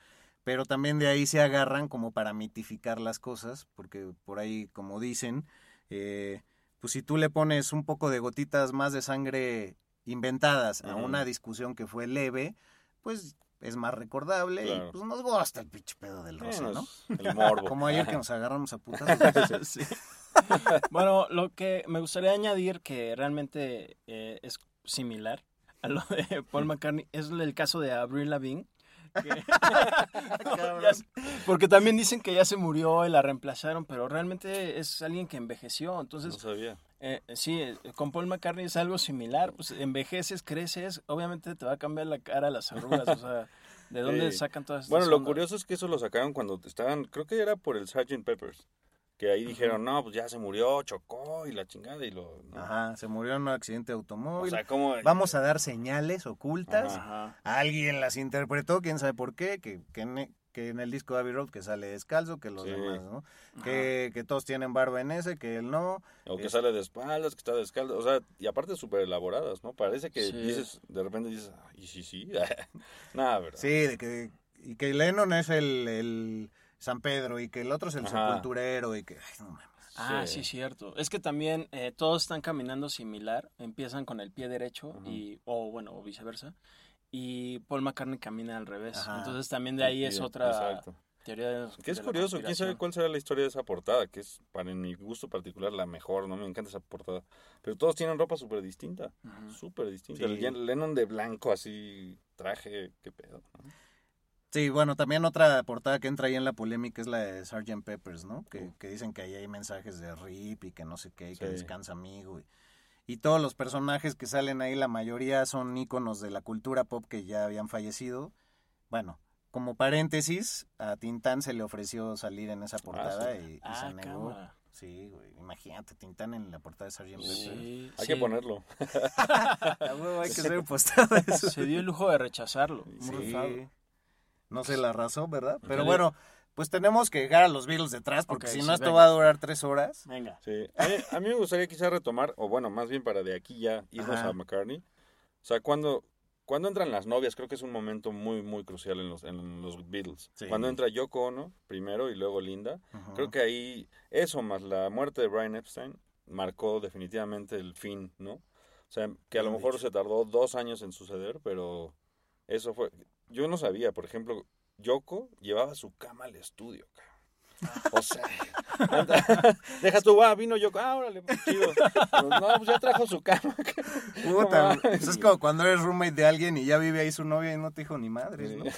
Pero también de ahí se agarran como para mitificar las cosas, porque por ahí, como dicen, eh, pues si tú le pones un poco de gotitas más de sangre inventadas a una discusión que fue leve, pues es más recordable Claro. y pues nos gusta el pinche pedo del rosa, Bueno, ¿no? el morbo. Como ayer que nos agarramos a putas. Sí. bueno, lo que me gustaría añadir que realmente eh, es similar a lo de Paul McCartney es el caso de Avril Lavigne. sé, porque también dicen que ya se murió y la reemplazaron, pero realmente es alguien que envejeció. No Entonces, sabía. eh, sí, eh, con Paul McCartney es algo similar. Pues envejeces, creces, obviamente te va a cambiar la cara, las arrugas. o sea, ¿de dónde Sí. sacan todas estas Bueno, lo ondas? curioso es que eso lo sacaron cuando estaban, creo que era por el Sgt. Peppers, que ahí dijeron, no, pues ya se murió, chocó y la chingada y lo... ¿no? Ajá, se murió en un accidente de O automóvil. sea, como... Vamos a dar señales ocultas. Ajá. Alguien las interpretó, quién sabe por qué, que, que, en, que en el disco de Abbey Road que sale descalzo, que los Sí. demás, ¿no? Que, que todos tienen barba en ese, que él no. O que Es- sale de espaldas, que está descalzo, o sea, y aparte súper elaboradas, ¿no? Parece que Sí. dices, de repente dices, "Ah, ¿y sí, sí? Nada, ¿verdad? Sí, de que, y que Lennon es el, el San Pedro y que el otro es el Ajá. sepulturero y que... ay, no mames. Ah, Sí. sí, cierto. Es que también eh, todos están caminando similar. Empiezan con el pie derecho y, o bueno, o viceversa. Y Paul McCartney camina al revés. Ajá. Entonces también de ahí es otra exacto. teoría de Que es de curioso, quién sabe cuál será la historia de esa portada, que es, para mi gusto particular, la mejor, ¿no? Me encanta esa portada. Pero todos tienen ropa súper distinta, súper distinta. Sí. El Lennon de blanco, así, traje, qué pedo. ¿no? Sí, bueno, también otra portada que entra ahí en la polémica es la de Sgt. Peppers, ¿no? Que, Uh. que dicen que ahí hay mensajes de RIP y que no sé qué, y que descansa amigo. Y, y todos los personajes que salen ahí, la mayoría son íconos de la cultura pop que ya habían fallecido. Bueno, como paréntesis, a Tintán se le ofreció salir en esa portada sí. y, y Ah, se negó. Sí, güey, imagínate, Tintán en la portada de Sgt. Peppers. Sí, Hay sí. que ponerlo. A huevo, hay que hacer postada de eso. Se dio el lujo de rechazarlo. Muy Sí. No se la razón, ¿verdad? Pero bueno, pues tenemos que dejar a los Beatles detrás, porque si sí, no esto venga. va a durar tres horas. Venga. Sí. A mí, a mí me gustaría quizá retomar, o bueno, más bien para de aquí ya irnos Ajá. a McCartney. O sea, cuando, cuando entran las novias, creo que es un momento muy, muy crucial en los, en los Beatles. Sí. Cuando entra Yoko Ono primero y luego Linda. Creo que ahí, eso más la muerte de Brian Epstein, marcó definitivamente el fin, ¿no? O sea, que a lo mejor dicho. se tardó dos años en suceder, pero eso fue... Yo no sabía, por ejemplo, Yoko llevaba su cama al estudio, cabrón. O sea, deja tu, ah, vino Yoko, ah, órale, pues, chido. No, pues ya trajo su cama. Puta, No pues es como cuando eres roommate de alguien y ya vive ahí su novia y no te dijo ni madres, ¿no?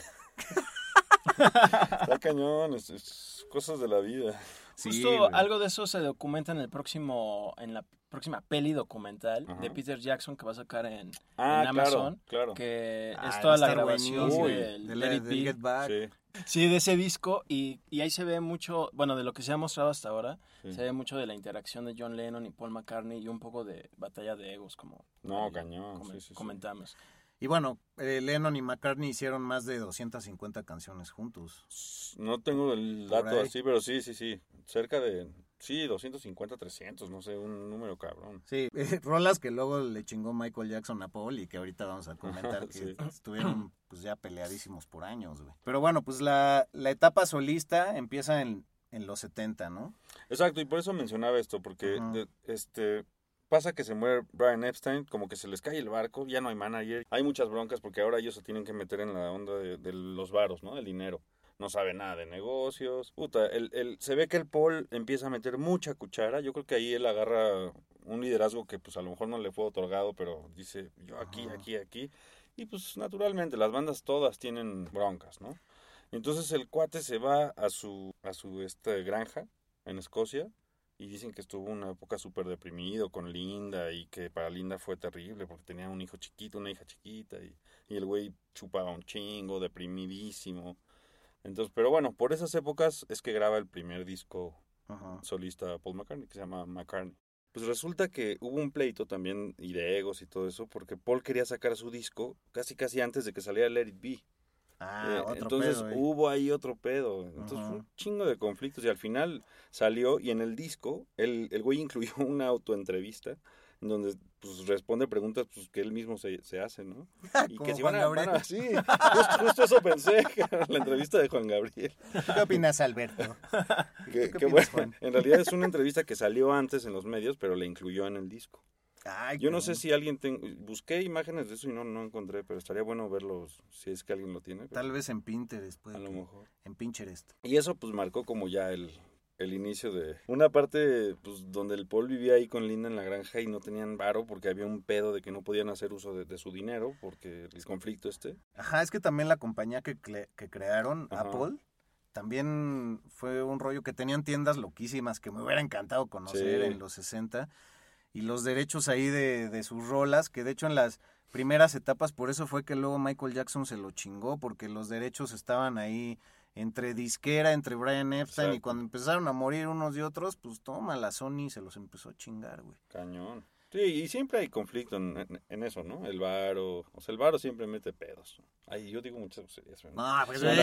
Está cañón, es, es cosas de la vida. Justo algo de eso se documenta en el próximo, en la próxima peli documental Ajá. de Peter Jackson que va a sacar en, Ah, en Amazon. claro, claro. Que Ah, es toda la grabación del, de Let It del Be. Get Back. Sí, Sí, de ese disco y, y ahí se ve mucho, bueno, de lo que se ha mostrado hasta ahora, sí. se ve mucho de la interacción de John Lennon y Paul McCartney y un poco de batalla de egos, como No, ahí cañón, comen- sí, sí, sí. comentamos. Y bueno, eh, Lennon y McCartney hicieron más de 250 canciones juntos. No tengo el dato así, pero sí, sí, sí. Cerca de, sí, 250, 300, no sé, un número cabrón. Sí, rolas que luego le chingó Michael Jackson a Paul y que ahorita vamos a comentar que Sí. estuvieron pues ya peleadísimos por años, güey. Pero bueno, pues la, la etapa solista empieza en, en los 70, ¿no? Exacto, y por eso mencionaba esto, porque de- este pasa que se muere Brian Epstein, como que se les cae el barco, ya no hay manager, hay muchas broncas porque ahora ellos se tienen que meter en la onda de, de los varos, ¿no? El dinero. No sabe nada de negocios. Puta, el, el, se ve que el Paul empieza a meter mucha cuchara. Yo creo que ahí él agarra un liderazgo que pues a lo mejor no le fue otorgado, pero dice yo aquí, Ajá. aquí, aquí. Y pues naturalmente las bandas todas tienen broncas, ¿no? Entonces el cuate se va a su, a su este, granja en Escocia y dicen que estuvo una época súper deprimido con Linda y que para Linda fue terrible porque tenía un hijo chiquito, una hija chiquita y, y el güey chupaba un chingo, deprimidísimo. Entonces, pero bueno, por esas épocas es que graba el primer disco Ajá. solista Paul McCartney, que se llama McCartney. Pues resulta que hubo un pleito también y de egos y todo eso, porque Paul quería sacar su disco casi casi antes de que saliera Let It Be. Ah, Eh, otro entonces pedo, eh. hubo ahí otro pedo. Entonces fue un chingo de conflictos y al final salió y en el disco el, el güey incluyó una autoentrevista en donde pues responde preguntas pues, que él mismo se, se hace, ¿no? Y Como que si Juan van a, van a- Gabriel. sí, justo, justo eso pensé, la entrevista de Juan Gabriel. ¿Qué opinas, Alberto? Que, ¿Qué opinas, bueno, Juan? en realidad es una entrevista que salió antes en los medios, pero la incluyó en el disco. Ay, Yo no sé si alguien busqué imágenes de eso y no, no encontré, pero estaría bueno verlos si es que alguien lo tiene. pero Tal vez en Pinterest, puede a lo mejor. En Pinterest. Y eso pues marcó como ya el, el inicio de una parte pues donde el Paul vivía ahí con Linda en la granja y no tenían varo porque había un pedo de que no podían hacer uso de, de su dinero porque el conflicto este. Ajá, es que también la compañía que, que crearon, Ajá. Apple, también fue un rollo que tenían tiendas loquísimas que me hubiera encantado conocer Sí. en los 60. Y los derechos ahí de, de sus rolas, que de hecho en las primeras etapas, por eso fue que luego Michael Jackson se lo chingó, porque los derechos estaban ahí entre disquera, entre Brian Epstein, y cuando empezaron a morir unos y otros, pues toma, la Sony se los empezó a chingar, güey. Cañón. Sí, y siempre hay conflicto en, en- en eso, ¿no? El varo, o sea, el varo siempre mete pedos. Ay, yo digo muchas groserías. ¿no? No, pues güey,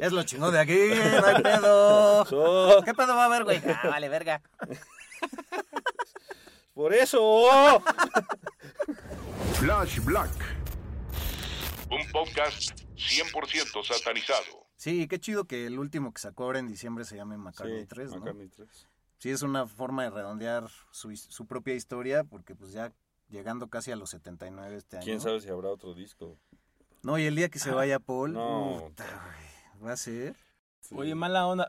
es lo chingón de aquí, no hay pedo. So- ¿Qué pedo va a haber, güey? Ah, vale, verga. Por eso. Flash Black. Un podcast 100% satanizado. Sí, qué chido que el último que sacó ahora en diciembre se llame McCartney Sí, 3, ¿no? McCartney 3. Sí, es una forma de redondear su, su propia historia, porque pues ya llegando casi a los 79 este año. ¿Quién sabe si habrá otro disco? No, y el día que se vaya Paul, No. puta, güey, va a ser... Oye, mala onda.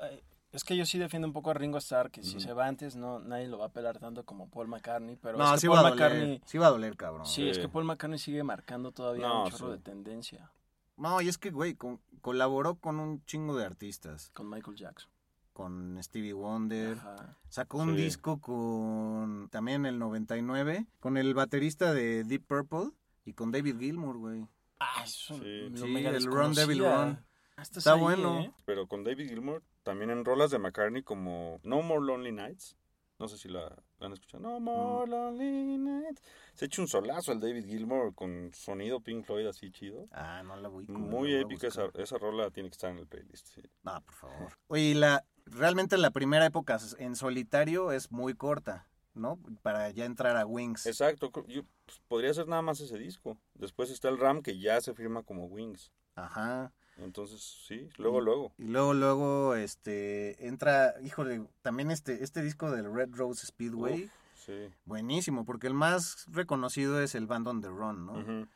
Es que yo sí defiendo un poco a Ringo Starr, que si se va antes no nadie lo va a pelar tanto como Paul McCartney, pero no, es que sí Paul va a doler, McCartney sí va a doler, cabrón. Sí, es que Paul McCartney sigue marcando todavía No, un chorro sí. de tendencia No, y es que, güey, con- colaboró con un chingo de artistas, con Michael Jackson. con Stevie Wonder, Ajá. Sacó un Sí. disco con también en el 99 con el baterista de Deep Purple y con David Gilmour, güey. Ah, eso Sí. lo Sí, mega el Run Devil. Run. Ah, Está ahí, bueno. ¿eh? Pero con David Gilmour, también en rolas de McCartney como No More Lonely Nights. No sé si la, la han escuchado. No More Lonely Nights. Se echa un solazo el David Gilmour con sonido Pink Floyd así chido. Ah, no la voy Muy épica esa, esa rola, tiene que estar en el playlist. sí. No, por favor. Oye, y la realmente la primera época en solitario es muy corta, ¿no? Para ya entrar a Wings. Exacto, yo, pues, podría ser nada más ese disco. Después está el Ram que ya se firma como Wings. Ajá. Entonces, sí, luego, luego. Y luego luego este entra, híjole, también este este disco del Red Rose Speedway, Uf, sí. buenísimo, porque el más reconocido es el Band on the Run, ¿no?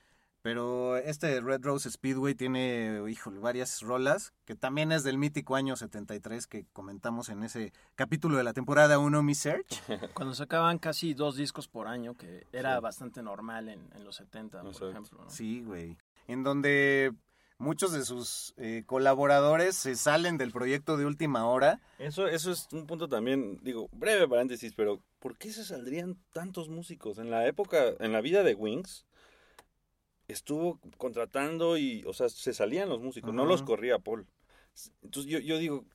Pero este Red Rose Speedway tiene, híjole, varias rolas, que también es del mítico año 73 que comentamos en ese capítulo de la temporada 1, Mi Search. Cuando sacaban casi dos discos por año, que era Sí. bastante normal en, en los 70, por Exacto. ejemplo. ¿no? Sí, güey. En donde muchos de sus eh, colaboradores se salen del proyecto de última hora. Eso, eso es un punto también, digo, breve paréntesis, pero ¿por qué se saldrían tantos músicos? En la época, en la vida de Wings, estuvo contratando y, o sea, se salían los músicos, no los corría Paul. Entonces yo, yo digo,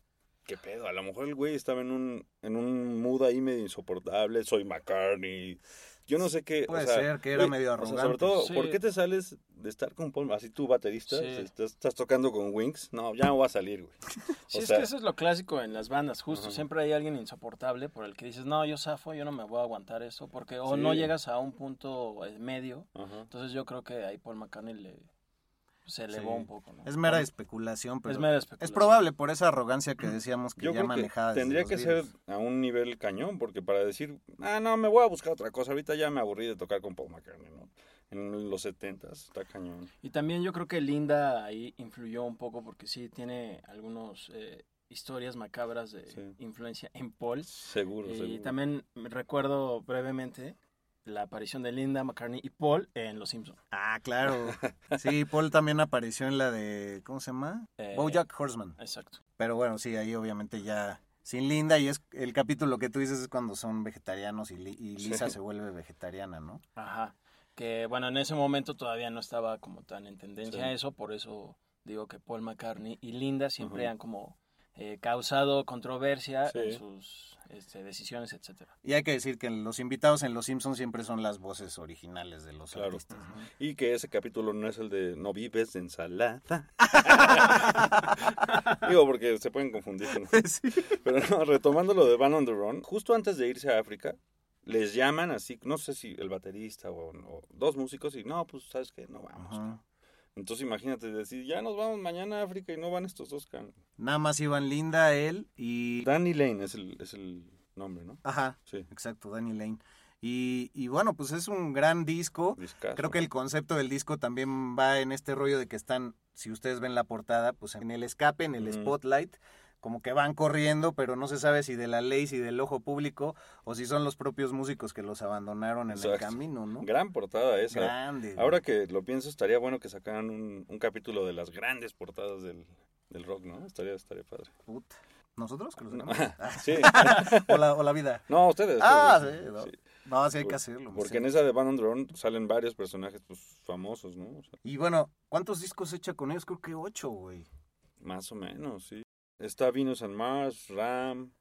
¿qué pedo? A lo mejor el güey estaba en un, en un mood ahí medio insoportable, soy McCartney. Yo no sé qué. o Puede sea, ser que era medio o sea, arrogante. sobre todo, Sí. ¿por qué te sales de estar con Paul? Así tú, baterista, Sí. estás, estás tocando con Wings. No, ya no va a salir, güey. Sí, es que eso es lo clásico en las bandas, justo. Ajá. Siempre hay alguien insoportable por el que dices, no, yo zafo, yo no me voy a aguantar eso, porque o Sí. no llegas a un punto eh, medio. Ajá. Entonces yo creo que ahí Paul McCartney le, se elevó Sí. un poco, ¿no? Es mera especulación, pero Es mera es especulación. probable por esa arrogancia que decíamos que Yo ya creo que desde tendría que ser a un nivel cañón, porque para decir, ah, no, me voy a buscar otra cosa, ahorita ya me aburrí de tocar con Paul McCartney, ¿no? En los setentas, está cañón. Y también yo creo que Linda ahí influyó un poco porque sí tiene algunos eh, historias macabras de Sí. influencia en Paul. Seguro, Y seguro. también recuerdo brevemente la aparición de Linda, McCartney y Paul en Los Simpsons. Ah, claro. Sí, Paul también apareció en la de, ¿cómo se llama? Eh, Bojack Horseman. Exacto. Pero bueno, sí, ahí obviamente ya sin Linda y es el capítulo que tú dices es cuando son vegetarianos y, Li- y Lisa Sí. se vuelve vegetariana, ¿no? Ajá. Que bueno, en ese momento todavía no estaba como tan en tendencia Sí. eso, por eso digo que Paul McCartney y Linda siempre han como eh, causado controversia Sí. en sus este, decisiones, etcétera. Y hay que decir que los invitados en Los Simpsons siempre son las voces originales de los Claro. artistas. ¿no? Y que ese capítulo no es el de no vives de ensalada. Digo, porque se pueden confundir. ¿no? Pero no, retomando lo de Van on the Run, justo antes de irse a África, les llaman así, no sé si el baterista o, o dos músicos, y no, pues sabes que no vamos. Ajá. Entonces imagínate decir, ya nos vamos mañana a África y no van estos dos can. Nada más iban Linda, él y... Danny Lane es el, es el nombre, ¿no? Ajá, Sí. exacto, Danny Lane. Y, y bueno, pues es un gran disco. Discazo. Creo que el concepto del disco también va en este rollo de que están, si ustedes ven la portada, pues en el escape, en el spotlight, como que van corriendo, pero no se sabe si de la ley, si del ojo público, o si son los propios músicos que los abandonaron en el camino, ¿no? Gran portada esa. Grande. Ahora que lo pienso, estaría bueno que sacaran un, un capítulo de las grandes portadas del, del rock, ¿no? Estaría, estaría padre. Puta. ¿Nosotros que los No, ganamos? sí. o, la, o la vida. No, ustedes. Ah, ustedes, sí, no. sí. No, sí hay que hacerlo. Porque sí. en esa de Van on the Run salen varios personajes pues, famosos, ¿no? O sea, Y bueno, ¿cuántos discos echa con ellos? Creo que ocho, güey. más o menos, sí. Está Venus and Mars, Ram.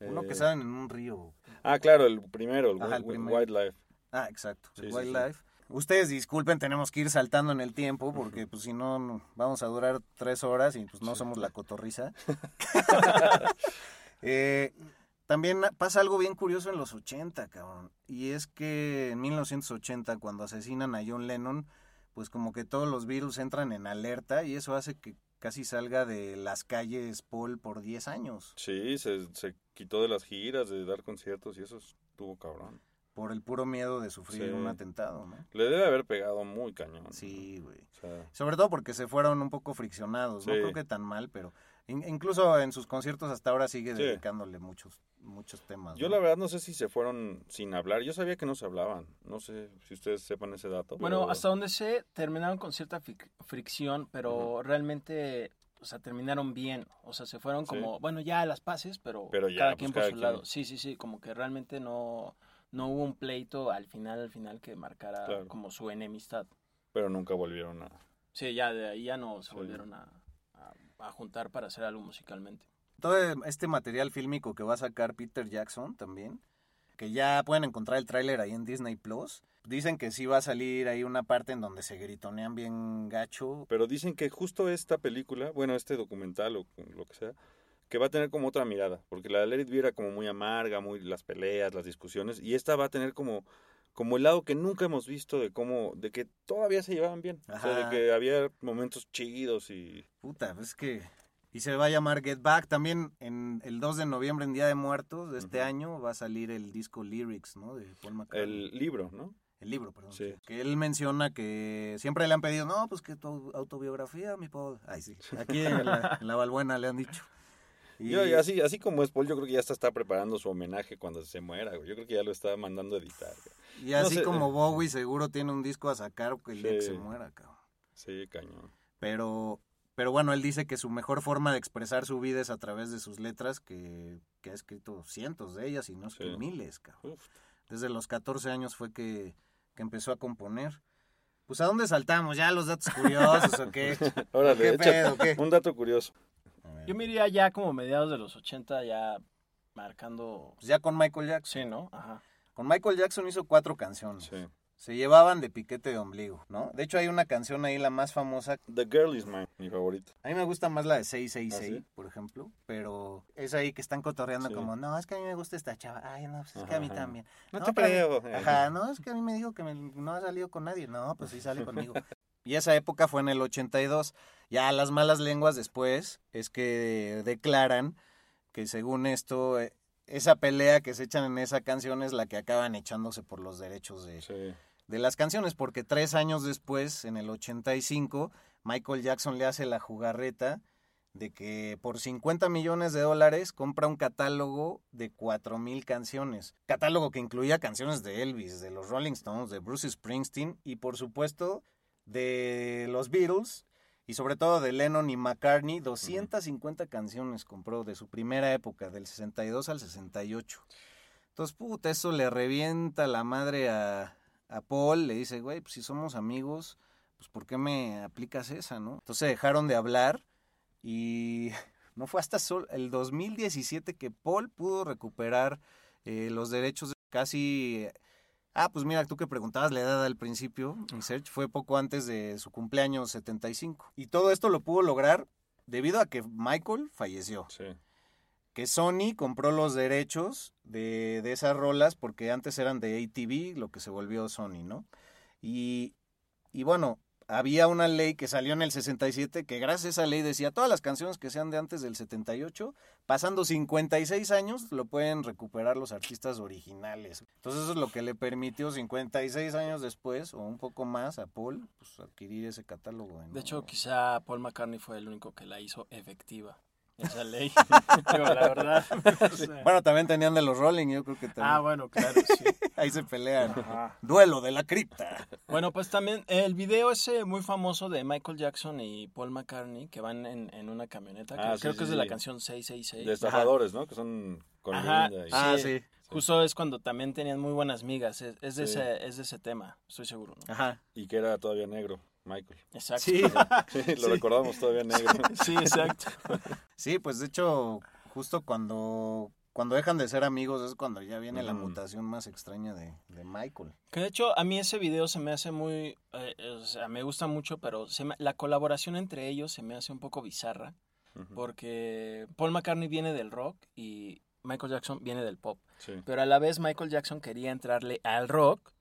Uno que eh, salen en un río. Ah, claro, el primero, el, Ajá. Wildlife. Ah, exacto. Sí, el sí, Wildlife. Ustedes disculpen, tenemos que ir saltando en el tiempo porque pues si no no- vamos a durar tres horas y pues no somos la cotorriza. Eh, también pasa algo bien curioso en los 80, cabrón. Y es que en 1980, cuando asesinan a John Lennon, pues como que todos los Beatles entran en alerta y eso hace que casi salga de las calles Paul por 10 años. Sí, se, se quitó de las giras, de dar conciertos y eso estuvo cabrón. Por el puro miedo de sufrir Sí. un atentado, ¿no? Le debe haber pegado muy cañón. Sí, güey. O sea, Sobre todo porque se fueron un poco friccionados, no creo que tan mal, pero incluso en sus conciertos hasta ahora sigue Sí. dedicándole muchos muchos temas. yo ¿no? la verdad no sé si se fueron sin hablar. Yo sabía que no se hablaban. No sé si ustedes sepan ese dato. Bueno, pero- hasta donde sé, terminaron con cierta fric- fricción, pero realmente, o sea, terminaron bien. O sea, se fueron Sí. como, bueno, ya a las paces, pero, Pero ya, cada pues, quien cada por su quien. lado. Sí, sí, sí, como que realmente no, no hubo un pleito al final, al final que marcara Claro. como su enemistad. Pero nunca volvieron a... Sí, ya de ahí ya no se Sí. volvieron a, a- a juntar para hacer algo musicalmente. Todo este material fílmico que va a sacar Peter Jackson también, que ya pueden encontrar el tráiler ahí en Disney Plus. Dicen que sí va a salir ahí una parte en donde se gritonean bien gacho. Pero dicen que justo esta película, bueno, este documental o lo que sea, que va a tener como otra mirada, porque la de Let It Be era como muy amarga, muy las peleas, las discusiones, y esta va a tener como como el lado que nunca hemos visto de cómo, de que todavía se llevaban bien, o sea, de que había momentos chidos y Puta, es que... Y se va a llamar Get Back. También en el 2 de noviembre, en Día de Muertos de este año, va a salir el disco Lyrics, ¿no? De Paul McCartney. el libro, ¿no? El libro, perdón. Sí. Que él menciona que siempre le han pedido, no, pues que tu autobiografía, mi Paul. Ay, sí. Aquí en la, en la Balbuena le han dicho. Y- Yo, así, así como es Paul, yo creo que ya está, está preparando su homenaje cuando se muera, güey. Yo creo que ya lo está mandando a editar. güey. Y así No sé, como eh, Bowie seguro tiene un disco a sacar que el día que se muera, cabrón. Sí, cañón. Pero, pero bueno, él dice que su mejor forma de expresar su vida es a través de sus letras, que, que ha escrito cientos de ellas y no es que Sí. miles, cabrón. Uf. Desde los 14 años fue que, que empezó a componer. Pues a dónde saltamos, ya los datos curiosos o qué. Órale, ¿Qué pedo, qué? un dato curioso. Yo me iría ya como mediados de los 80, ya marcando... Pues ya con Michael Jackson. Sí, ¿no? Ajá. Con Michael Jackson hizo cuatro canciones. Sí. Se llevaban de piquete de ombligo, ¿no? De hecho hay una canción ahí, la más famosa. The Girl is Mine, mi favorita. A mí me gusta más la de 666, ¿Ah, sí? por ejemplo. Pero es ahí que están cotorreando Sí. como, no, es que a mí me gusta esta chava. Ay, no, pues es que a mí Ajá. también. No te mí- creo. Ajá, no, es que a mí me dijo que me- no ha salido con nadie. No, pues sí sale conmigo. Y esa época fue en el 82. Ya las malas lenguas después es que declaran que según esto, eh, esa pelea que se echan en esa canción es la que acaban echándose por los derechos de, Sí. de las canciones, porque tres años después, en el 85, Michael Jackson le hace la jugarreta de que por 50 millones de dólares compra un catálogo de 4 mil canciones. Catálogo que incluía canciones de Elvis, de los Rolling Stones, de Bruce Springsteen y por supuesto de los Beatles y sobre todo de Lennon y McCartney. 250 canciones compró de su primera época, del 62 al 68. Entonces, puta, eso le revienta la madre a, a Paul. Le dice, güey, pues si somos amigos, pues ¿por qué me aplicas esa, no? Entonces dejaron de hablar y No fue hasta el 2017 que Paul pudo recuperar eh, los derechos de casi... Ah, pues mira, tú que preguntabas la edad al principio, Search fue poco antes de su cumpleaños 75. Y todo esto lo pudo lograr debido a que Michael falleció. Sí. Que Sony compró los derechos de, de esas rolas porque antes eran de ATV, lo que se volvió Sony, ¿no? Y, y bueno, había una ley que salió en el 67 que gracias a esa ley decía todas las canciones que sean de antes del 78, pasando 56 años, lo pueden recuperar los artistas originales. Entonces eso es lo que le permitió 56 años después, o un poco más, a Paul, pues, adquirir ese catálogo. ¿no? De hecho, quizá Paul McCartney fue el único que la hizo efectiva. Esa ley. Digo, la verdad. o sea. Bueno, también tenían de los Rolling, yo creo que también. Ah, bueno, claro, sí. Ahí se pelean. Duelo de la cripta. Bueno, pues también el video ese muy famoso de Michael Jackson y Paul McCartney que van en, en una camioneta, que Ah, sí, creo sí, que es de la canción 666. De estafadores, ¿no? Que son con Ajá, y- Ah, sí. sí. Justo es cuando también tenían muy buenas migas. Es, es de, Sí. ese, es de ese tema, estoy seguro. ¿no? Ajá. Y que era todavía negro, Michael. Exacto. Sí. Sí, lo recordamos todavía negro. Sí, exacto. Sí, pues de hecho, justo cuando, cuando dejan de ser amigos es cuando ya viene la Ujú. mutación más extraña de, de Michael. Que de hecho a mí ese video se me hace muy, eh, o sea, me gusta mucho, pero se me- la colaboración entre ellos se me hace un poco bizarra, porque Paul McCartney viene del rock y Michael Jackson viene del pop, Sí. pero a la vez Michael Jackson quería entrarle al rock,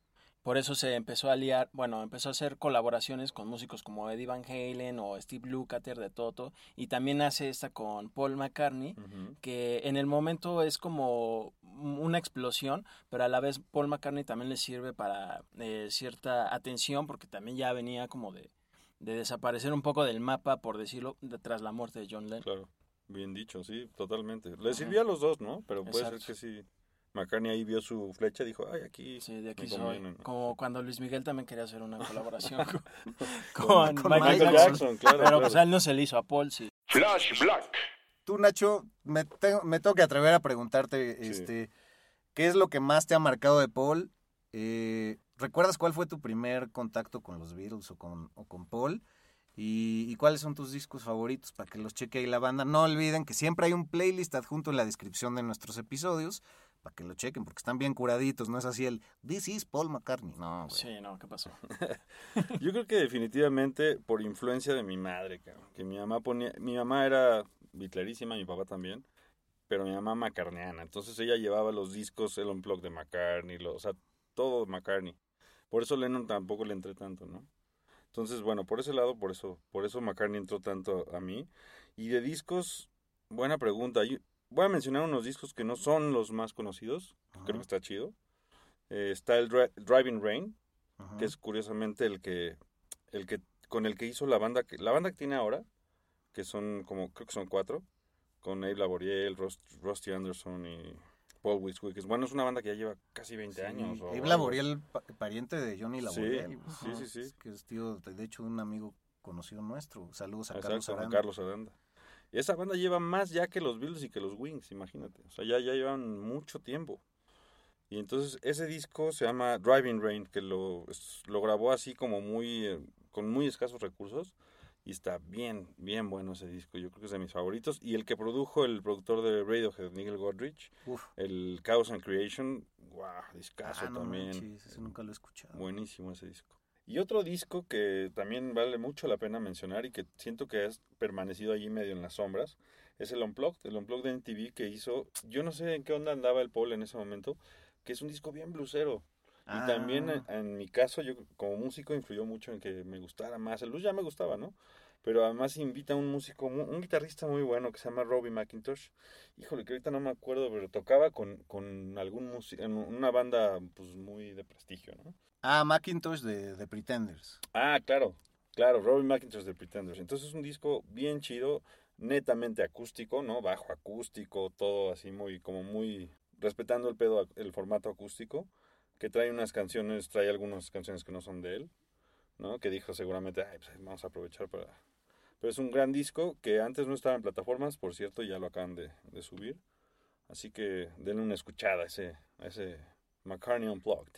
por eso se empezó a liar, bueno, empezó a hacer colaboraciones con músicos como Eddie Van Halen o Steve Lukather de Toto, y también hace esta con Paul McCartney, que en el momento es como una explosión, pero a la vez Paul McCartney también le sirve para eh, cierta atención, porque también ya venía como de, de desaparecer un poco del mapa, por decirlo, de- tras la muerte de John Lennon. Claro, bien dicho, sí, totalmente. Le sirvió a los dos, ¿no? Pero puede Exacto. ser que sí. McCartney ahí vio su flecha y dijo, ay, aquí. Sí, de aquí soy. Como cuando Luis Miguel también quería hacer una colaboración con, Con- con con Michael, Michael Jackson. Jackson, claro, Pero claro. pues a él no se le hizo, a Paul sí. Flash Black. Tú, Nacho, me, tengo- me tengo que atrever a preguntarte, Sí. este, ¿qué es lo que más te ha marcado de Paul? Eh, ¿Recuerdas cuál fue tu primer contacto con los Beatles o con, o con Paul? Y, y cuáles son tus discos favoritos para que los cheque ahí la banda? No olviden que siempre hay un playlist adjunto en la descripción de nuestros episodios para que lo chequen porque están bien curaditos, no es así el This is Paul McCartney. No, güey. Sí, no, ¿qué pasó? Yo creo que definitivamente por influencia de mi madre, cabrón, que mi mamá ponía, mi mamá era bitlerísima, mi papá también, pero mi mamá macarneana, entonces ella llevaba los discos, el unplug de McCartney, lo- o sea, todo McCartney. Por eso Lennon tampoco le entré tanto, ¿no? Entonces, bueno, por ese lado, por eso, por eso McCartney entró tanto a mí. Y de discos, buena pregunta. Yo- voy a mencionar unos discos que no son los más conocidos, creo que Ajá, está chido. Eh, está el Dri- Driving Rain, ajá. que es curiosamente el que el que con el que hizo la banda que la banda que tiene ahora que son como creo que son cuatro con Abe Laboriel, Rust- Rusty Anderson y Paul Wiswick. Bueno, es una banda que ya lleva casi 20 años. o Abe algo. Laboriel, pa- pariente de Johnny Sí, Laboriel. sí, sí, sí. Es Que es tío, de hecho, un amigo conocido nuestro. Saludos a Exacto, Carlos Aranda. Carlos Aranda. Esa banda lleva más ya que los Beatles y que los Wings, imagínate. O sea, ya, ya llevan mucho tiempo. Y entonces ese disco se llama Driving Rain, que lo, lo grabó así como muy, eh, con muy escasos recursos. Y está bien, bien bueno ese disco. Yo creo que es de mis favoritos. Y el que produjo el productor de Radiohead, Nigel Godrich, Uf. el Chaos and Creation, wow, discazo Ah, no también. manches, ese nunca lo he escuchado. Buenísimo ese disco. Y otro disco que también vale mucho la pena mencionar y que siento que ha permanecido allí medio en las sombras es el Unplugged, el Unplugged de MTV que hizo, yo no sé en qué onda andaba el Paul en ese momento, que es un disco bien blusero. Ah. Y también en, en mi caso, yo como músico influyó mucho en que me gustara más. El blues ya me gustaba, ¿no? Pero además invita a un músico, un guitarrista muy bueno que se llama Robbie McIntosh. Híjole, que ahorita no me acuerdo, pero tocaba con, con algún músico, en una banda pues muy de prestigio, ¿no? Ah, Macintosh de, de Pretenders. Ah, claro, claro, Robbie McIntosh de Pretenders. Entonces es un disco bien chido, netamente acústico, ¿no? Bajo acústico, todo así muy, como muy, respetando el pedo, el formato acústico, que trae unas canciones, trae algunas canciones que no son de él, ¿no? Que dijo seguramente, Ay, pues, vamos a aprovechar para... Pero es un gran disco que antes no estaba en plataformas, por cierto, ya lo acaban de, de subir. Así que denle una escuchada a ese, a ese McCartney Unplugged.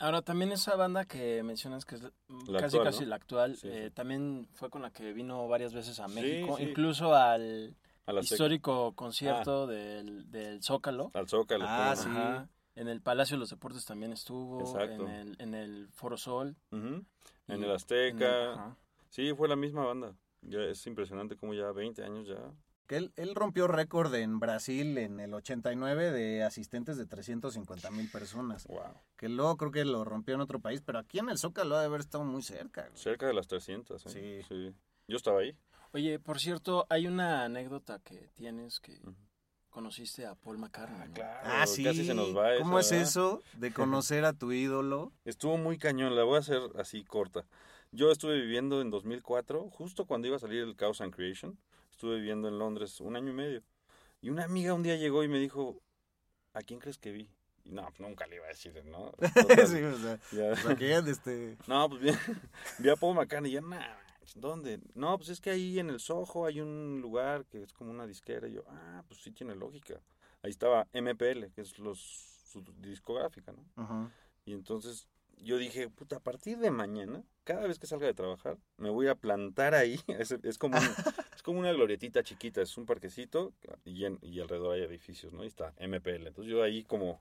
Ahora, también esa banda que mencionas que es La casi actual, casi ¿no? la actual, Sí, eh, sí. también fue con la que vino varias veces a México, sí. incluso al, histórico concierto del, del Zócalo. Al Zócalo. Ah, sí. Ajá. En el Palacio de los Deportes también estuvo. Exacto. En el, en el Foro Sol. En el Azteca. en el- ajá. Sí, fue la misma banda. Ya es impresionante como ya 20 años ya. Que él, él rompió récord en Brasil en el 89 de asistentes de 350 mil personas. Wow. Que luego creo que lo rompió en otro país, pero aquí en el Zócalo ha de haber estado muy cerca. güey. Cerca de las 300. ¿eh? Sí. sí. Yo estaba ahí. Oye, por cierto, hay una anécdota que tienes que conociste a Paul McCartney. ¿no? Ah, sí. Casi se nos va ¿Cómo es esa, ¿verdad? eso de conocer a tu ídolo? Estuvo muy cañón, la voy a hacer así corta. Yo estuve viviendo en 2004, justo cuando iba a salir el Chaos and Creation. Estuve viviendo en Londres un año y medio. Y una amiga un día llegó y me dijo, ¿a quién crees que vi? Y no, pues nunca le iba a decir, ¿no? Total, Sí, o sea, ya. o sea, que ya, este... No, pues bien, vi a Paul McCartney y nah, manches, ¿dónde? No, pues es que ahí en el Soho hay un lugar que es como una disquera. Y yo, ah, pues sí tiene lógica. Ahí estaba MPL, que es los, su discográfica, ¿no? Ajá. Y entonces yo dije, puta, a partir de mañana, cada vez que salga de trabajar, me voy a plantar ahí. Es, es como, un- es como una glorietita chiquita, es un parquecito y, en- y alrededor hay edificios, ¿no? Y está MPL. Entonces yo ahí como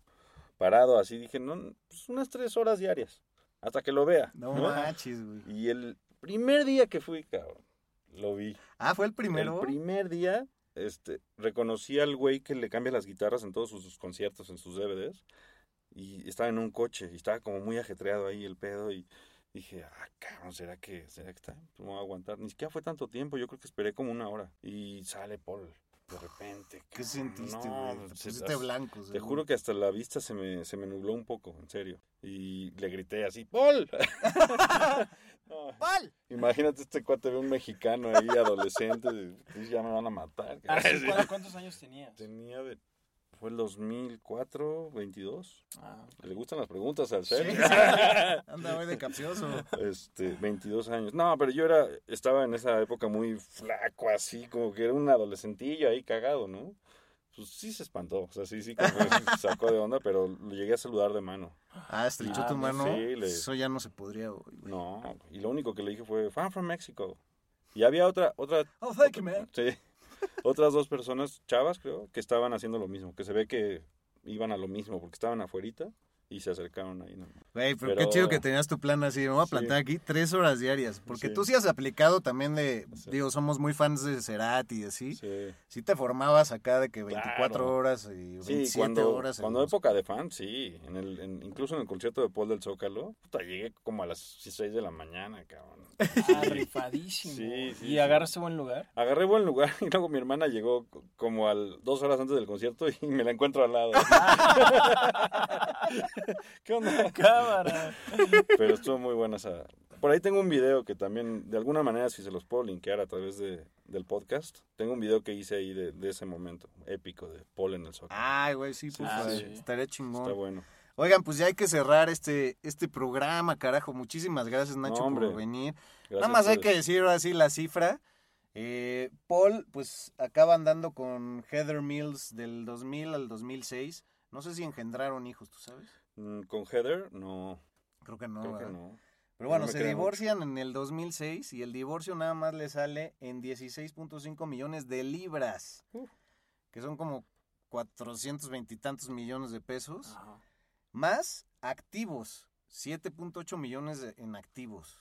parado así dije, no, pues unas tres horas diarias, hasta que lo vea. No ¿no? manches, güey. Y el primer día que fui, cabrón, lo vi. Ah, ¿fue el primero? El primer día, este, reconocí al güey que le cambia las guitarras en todos sus, sus conciertos, en sus DVDs. Y estaba en un coche y estaba como muy ajetreado ahí el pedo y dije, ah, cabrón, ¿será que, será que está? No voy a aguantar. Ni siquiera fue tanto tiempo, yo creo que esperé como una hora. Y sale Paul de repente. ¿Qué sentiste, no, güey? Te se- pusiste as- blanco. Te seguro. juro que hasta la vista se me, se me nubló un poco, en serio. Y le grité así, ¡Paul! No, ¡Paul! Imagínate este cuate ve un mexicano ahí, adolescente, y ya me van a matar. Ah, sí, Sí. ¿cu- ¿Cuántos años tenías? Tenía, de- fue el 2004, 22. Ah, Le gustan las preguntas al ser. sí. Anda, güey, de capcioso. Este, 22 años. No, pero yo era, estaba en esa época muy flaco, así, como que era un adolescentillo ahí cagado, ¿no? Pues sí se espantó, o sea, sí, sí, como que se sacó de onda, pero lo llegué a saludar de mano. Ah, estrechó Ah, tu pues mano. sí, le- Eso ya no se podría, güey. No, y lo único que le dije fue, fan from Mexico. Y había otra, otra, Oh, thank you, man. sí, otras dos personas, chavas creo, que estaban haciendo lo mismo, que se ve que iban a lo mismo, porque estaban afuerita y se acercaron ahí. ¿no? Güey, pero, qué chido que tenías tu plan así. Me voy a Sí. plantar aquí tres horas diarias. Porque Sí. tú sí has aplicado también de. Sí. Digo, somos muy fans de Cerati y así. Sí. Sí. te formabas acá de que 24 Claro. horas y 27 Sí, cuando, horas. cuando los- época de fan, sí. En el, en- incluso en el concierto de Paul del Zócalo, puta, llegué como a las 6 de la mañana, cabrón. ah, rifadísimo. Sí, sí, ¿Y sí. agarraste buen lugar? Agarré buen lugar y luego mi hermana llegó co- como al dos horas antes del concierto y me la encuentro al lado. ¿Qué onda? Cámara. Pero estuvo muy buena esa. Por ahí tengo un video que también, de alguna manera, si se los puedo linkear a través de, del podcast, tengo un video que hice ahí de, de ese momento épico de Paul en el Zócalo. Ay, güey, sí, pues Ah, sí. estaría chingón. Está bueno. Oigan, pues ya hay que cerrar este, este programa, carajo. Muchísimas gracias, Nacho, No, hombre. por venir. Gracias Nada más a hay que decir ahora sí la cifra. Eh, Paul, pues acaba andando con Heather Mills del 2000 al 2006. No sé si engendraron hijos, ¿tú sabes? Mm, Con Heather, no. Creo que no. creo que ¿verdad? no. Pero No bueno, se divorcian en el 2006 y el divorcio nada más le sale en 16.5 millones de libras, que son como 420 y tantos millones de pesos, Ajá. más activos, 7.8 millones de- en activos.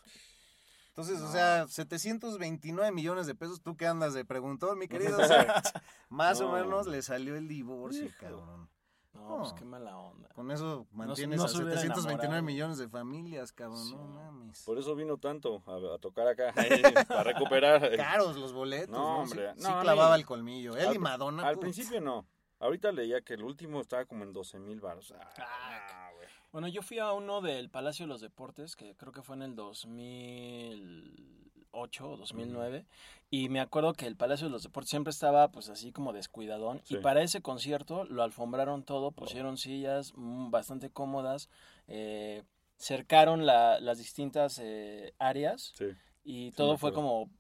Entonces, o sea, 729 millones de pesos, tú que andas de preguntón, mi querido, más o No. menos le salió el divorcio, Hijo. cabrón. No, pues No. qué mala onda. Con eso mantienes no a hubiera 729 enamorado. millones de familias, cabrón, Sí. no mames. Por eso vino tanto a, a tocar acá, para recuperar. caros los boletos, No, ¿no? hombre, Sí, no, sí clavaba el colmillo. Él Al- y Madonna. Al putz. principio no. Ahorita leía que el último estaba como en 12 mil baros. Ah, güey. Bueno, yo fui a uno del Palacio de los Deportes, que creo que fue en el 2008 o 2009, y me acuerdo que el Palacio de los Deportes siempre estaba pues así como descuidadón, Sí. y para ese concierto lo alfombraron todo, pusieron sillas mm, bastante cómodas, eh, cercaron la- las distintas eh, áreas, Sí. y todo fue como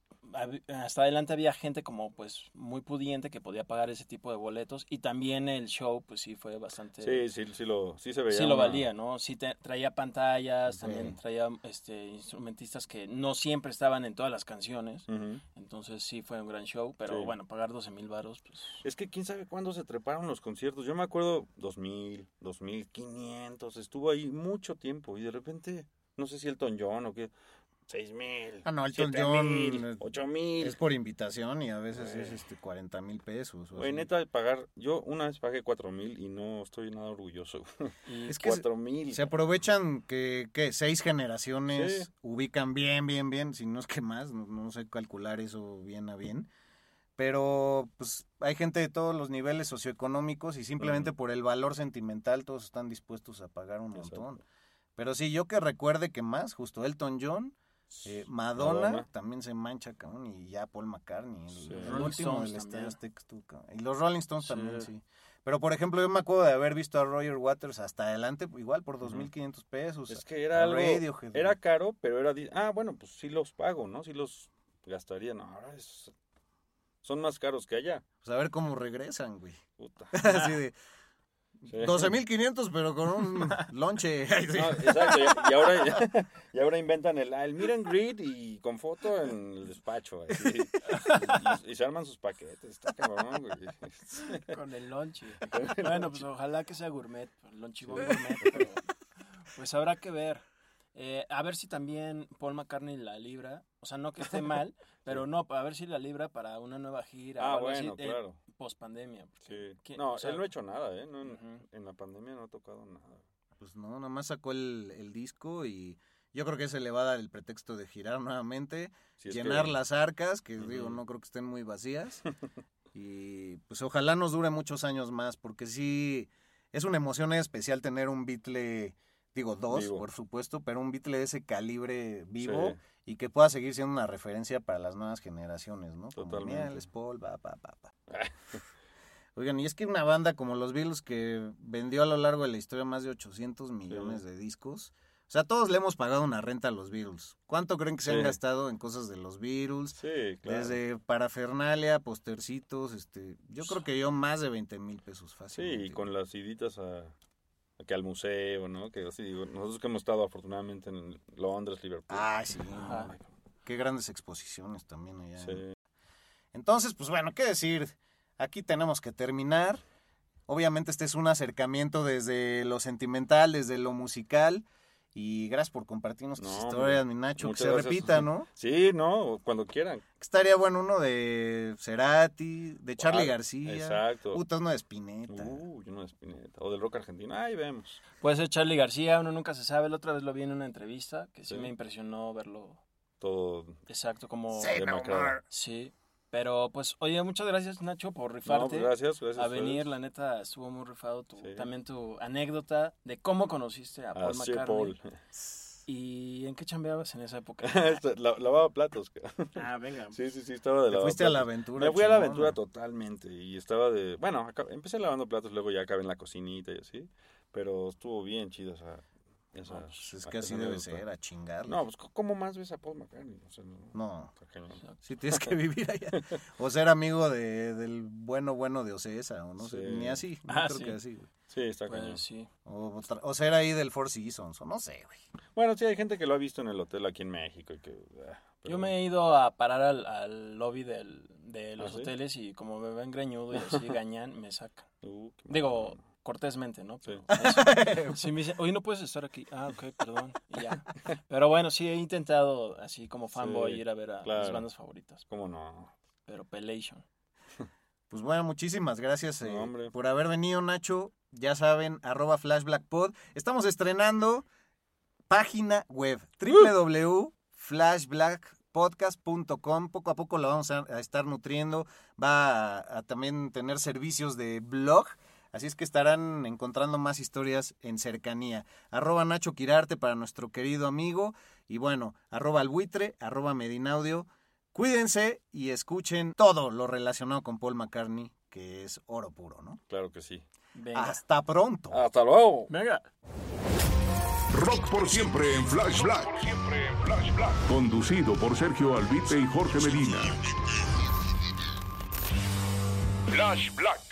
hasta adelante había gente como pues muy pudiente que podía pagar ese tipo de boletos y también el show pues sí fue bastante Sí, sí, sí lo, sí se veía. sí lo una- valía, ¿no? Sí te- traía pantallas, también traía este instrumentistas que no siempre estaban en todas las canciones. Entonces sí fue un gran show, pero Sí. bueno, pagar 12 mil varos, pues... Es que quién sabe cuándo se treparon los conciertos. Yo me acuerdo 2000, 2500, estuvo ahí mucho tiempo y de repente, no sé si Elton John o qué, 6000. Ah, no, Elton 7000, John, eh, 8000. Es por invitación y a veces es este 40 mil pesos. o Güey, así. neta, pagar. Yo una vez pagué 4000 y no estoy nada orgulloso. Es que se- 4000. Se aprovechan que, ¿qué? Seis generaciones Sí. ubican bien, bien, bien, si no es que más, no, no sé calcular eso bien a bien. Pero pues hay gente de todos los niveles socioeconómicos y simplemente por el valor sentimental todos están dispuestos a pagar un Exacto. montón. Pero sí, yo que recuerde que más, justo Elton John, eh, Madonna, Madonna. también se mancha, cabrón, y ya Paul McCartney, el, Sí. el Rolling último del Estadio. Azteca. Y los Rolling Stones Sí. también, sí. Pero por ejemplo, yo me acuerdo de haber visto a Roger Waters hasta adelante, igual por Ujú. 2.500 pesos. Es que era algo. Radiohead, Era caro, pero era. Ah, bueno, pues sí los pago, ¿no? Sí los gastaría. No, ahora es. Son más caros que allá. Pues a ver cómo regresan, güey. Puta. Así de Sí. 12.500, pero con un lonche. Sí. No, exacto, y, y ahora, y ahora inventan el, el meet and greet y con foto en el despacho. así. Y, y se arman sus paquetes. Está cabrón, güey. Con el lonche. bueno, pues ojalá que sea gourmet, el lonche gourmet, pero pues habrá que ver. Eh, a ver si también Paul McCartney la libra, o sea, no que esté mal, pero no, a ver si la libra para una nueva gira Ah, así, bueno, eh, claro. Post pandemia. Sí. ¿Quién- No, o sea, él no ha hecho nada, ¿eh? No, en, la pandemia no ha tocado nada. Pues no, nada más sacó el, el disco y yo creo que se le va a dar el pretexto de girar nuevamente, llenar que- las arcas, que digo, no creo que estén muy vacías. y pues ojalá nos dure muchos años más, porque sí, es una emoción especial tener un Beatle, digo, dos, Vivo. por supuesto, pero un Beatle de ese calibre vivo Sí. Y que pueda seguir siendo una referencia para las nuevas generaciones, ¿no? Como, Totalmente. mira, Les Paul, va, pa, pa, pa. Oigan, y es que una banda como los Beatles que vendió a lo largo de la historia más de 800 millones de discos. O sea, todos le hemos pagado una renta a los Beatles. ¿Cuánto creen que se han Sí. gastado en cosas de los Beatles? Sí, claro. Desde parafernalia, postercitos, este, yo creo que yo más de 20 mil pesos Sí, fácil. y con las iditas a que al museo, ¿no? Que así digo, nosotros que hemos estado afortunadamente en Londres, Liverpool. Ah, sí. Qué grandes exposiciones también allá. Sí. Entonces, pues bueno, ¿qué decir? Aquí tenemos que terminar. Obviamente este es un acercamiento desde lo sentimental, desde lo musical. Y gracias por compartirnos tus No, historias, mi Nacho. Que se gracias. repita, ¿no? Sí, no, cuando quieran. Estaría bueno uno de Cerati, de Charlie Ah, García. Exacto. Puta, uno de Spinetta. Uy, uno de Spinetta. O del rock argentino. Ahí vemos. Puede ser Charlie García, uno nunca se sabe. La otra vez lo vi en una entrevista que sí, Sí. me impresionó verlo Todo exacto como... Say no. Sí, pero pues, oye, muchas gracias Nacho por No, rifarte. pues gracias, gracias. a venir, la neta, estuvo muy rifado tu, Sí. también tu anécdota de cómo conociste a Paul A Sir McCartney. Paul. ¿Y en qué chambeabas en esa época? Este, la- Lavaba platos. ah, venga. Sí, sí, sí, estaba de Te fuiste a la aventura. Me fui a la aventura totalmente y estaba de... Bueno, acá- empecé lavando platos, luego ya acabé en la cocinita y así, pero estuvo bien chido esa... esa Pues es que así debe ser, a chingar. No, pues ¿cómo más ves a Paul McCartney? O sea, no, No. Sí, tienes que vivir allá. O ser amigo de, del bueno, bueno de Ocesa, o no sé, ni así. No Ah, creo sí. que así, güey. Sí, está cañón. Pues sí. O, ser ahí del Four Seasons, o no sé, güey. Bueno, sí, hay gente que lo ha visto en el hotel aquí en México y que... ah, pero- Yo me he ido a parar al, al lobby del, de los ¿Ah, sí? hoteles y como me ven greñudo y así gañan, me sacan. Uh, mal. Cortésmente, ¿no? Sí. Pero eso. Sí, me dicen, oye, no puedes estar aquí. Ah, ok, perdón. Y ya. Pero bueno, sí he intentado, así como fanboy, Sí, ir a ver a mis claro. bandas favoritas. ¿Cómo no? Pero Pelation. Pues bueno, muchísimas gracias eh, No, por haber venido, Nacho. Ya saben, arroba flashblackpod. Estamos estrenando página web www.flashblackpodcast.com. Poco a poco la vamos a, a estar nutriendo. Va a, a también tener servicios de blog. Así es que estarán encontrando más historias en cercanía. Arroba Nacho Quirarte para nuestro querido amigo. Y bueno, arroba el buitre, arroba Medinaudio. Cuídense y escuchen todo lo relacionado con Paul McCartney, que es oro puro, ¿no? Claro que sí. Venga. Hasta pronto. ¡Hasta luego! Venga. Rock por siempre en Flash Black. Conducido por Sergio Albite y Jorge Medina. Flash Black.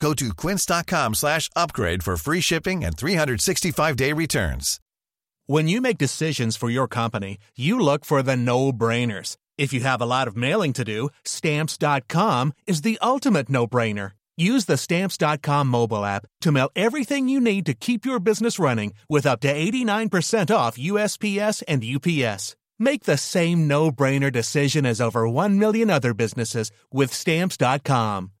Go to quince.com slash upgrade for free shipping and 365-day returns. When you make decisions for your company, you look for the no-brainers. If you have a lot of mailing to do, stamps.com is the ultimate no-brainer. Use the stamps.com mobile app to mail everything you need to keep your business running with up to 89% off USPS and UPS. Make the same no-brainer decision as over 1 million other businesses with stamps.com.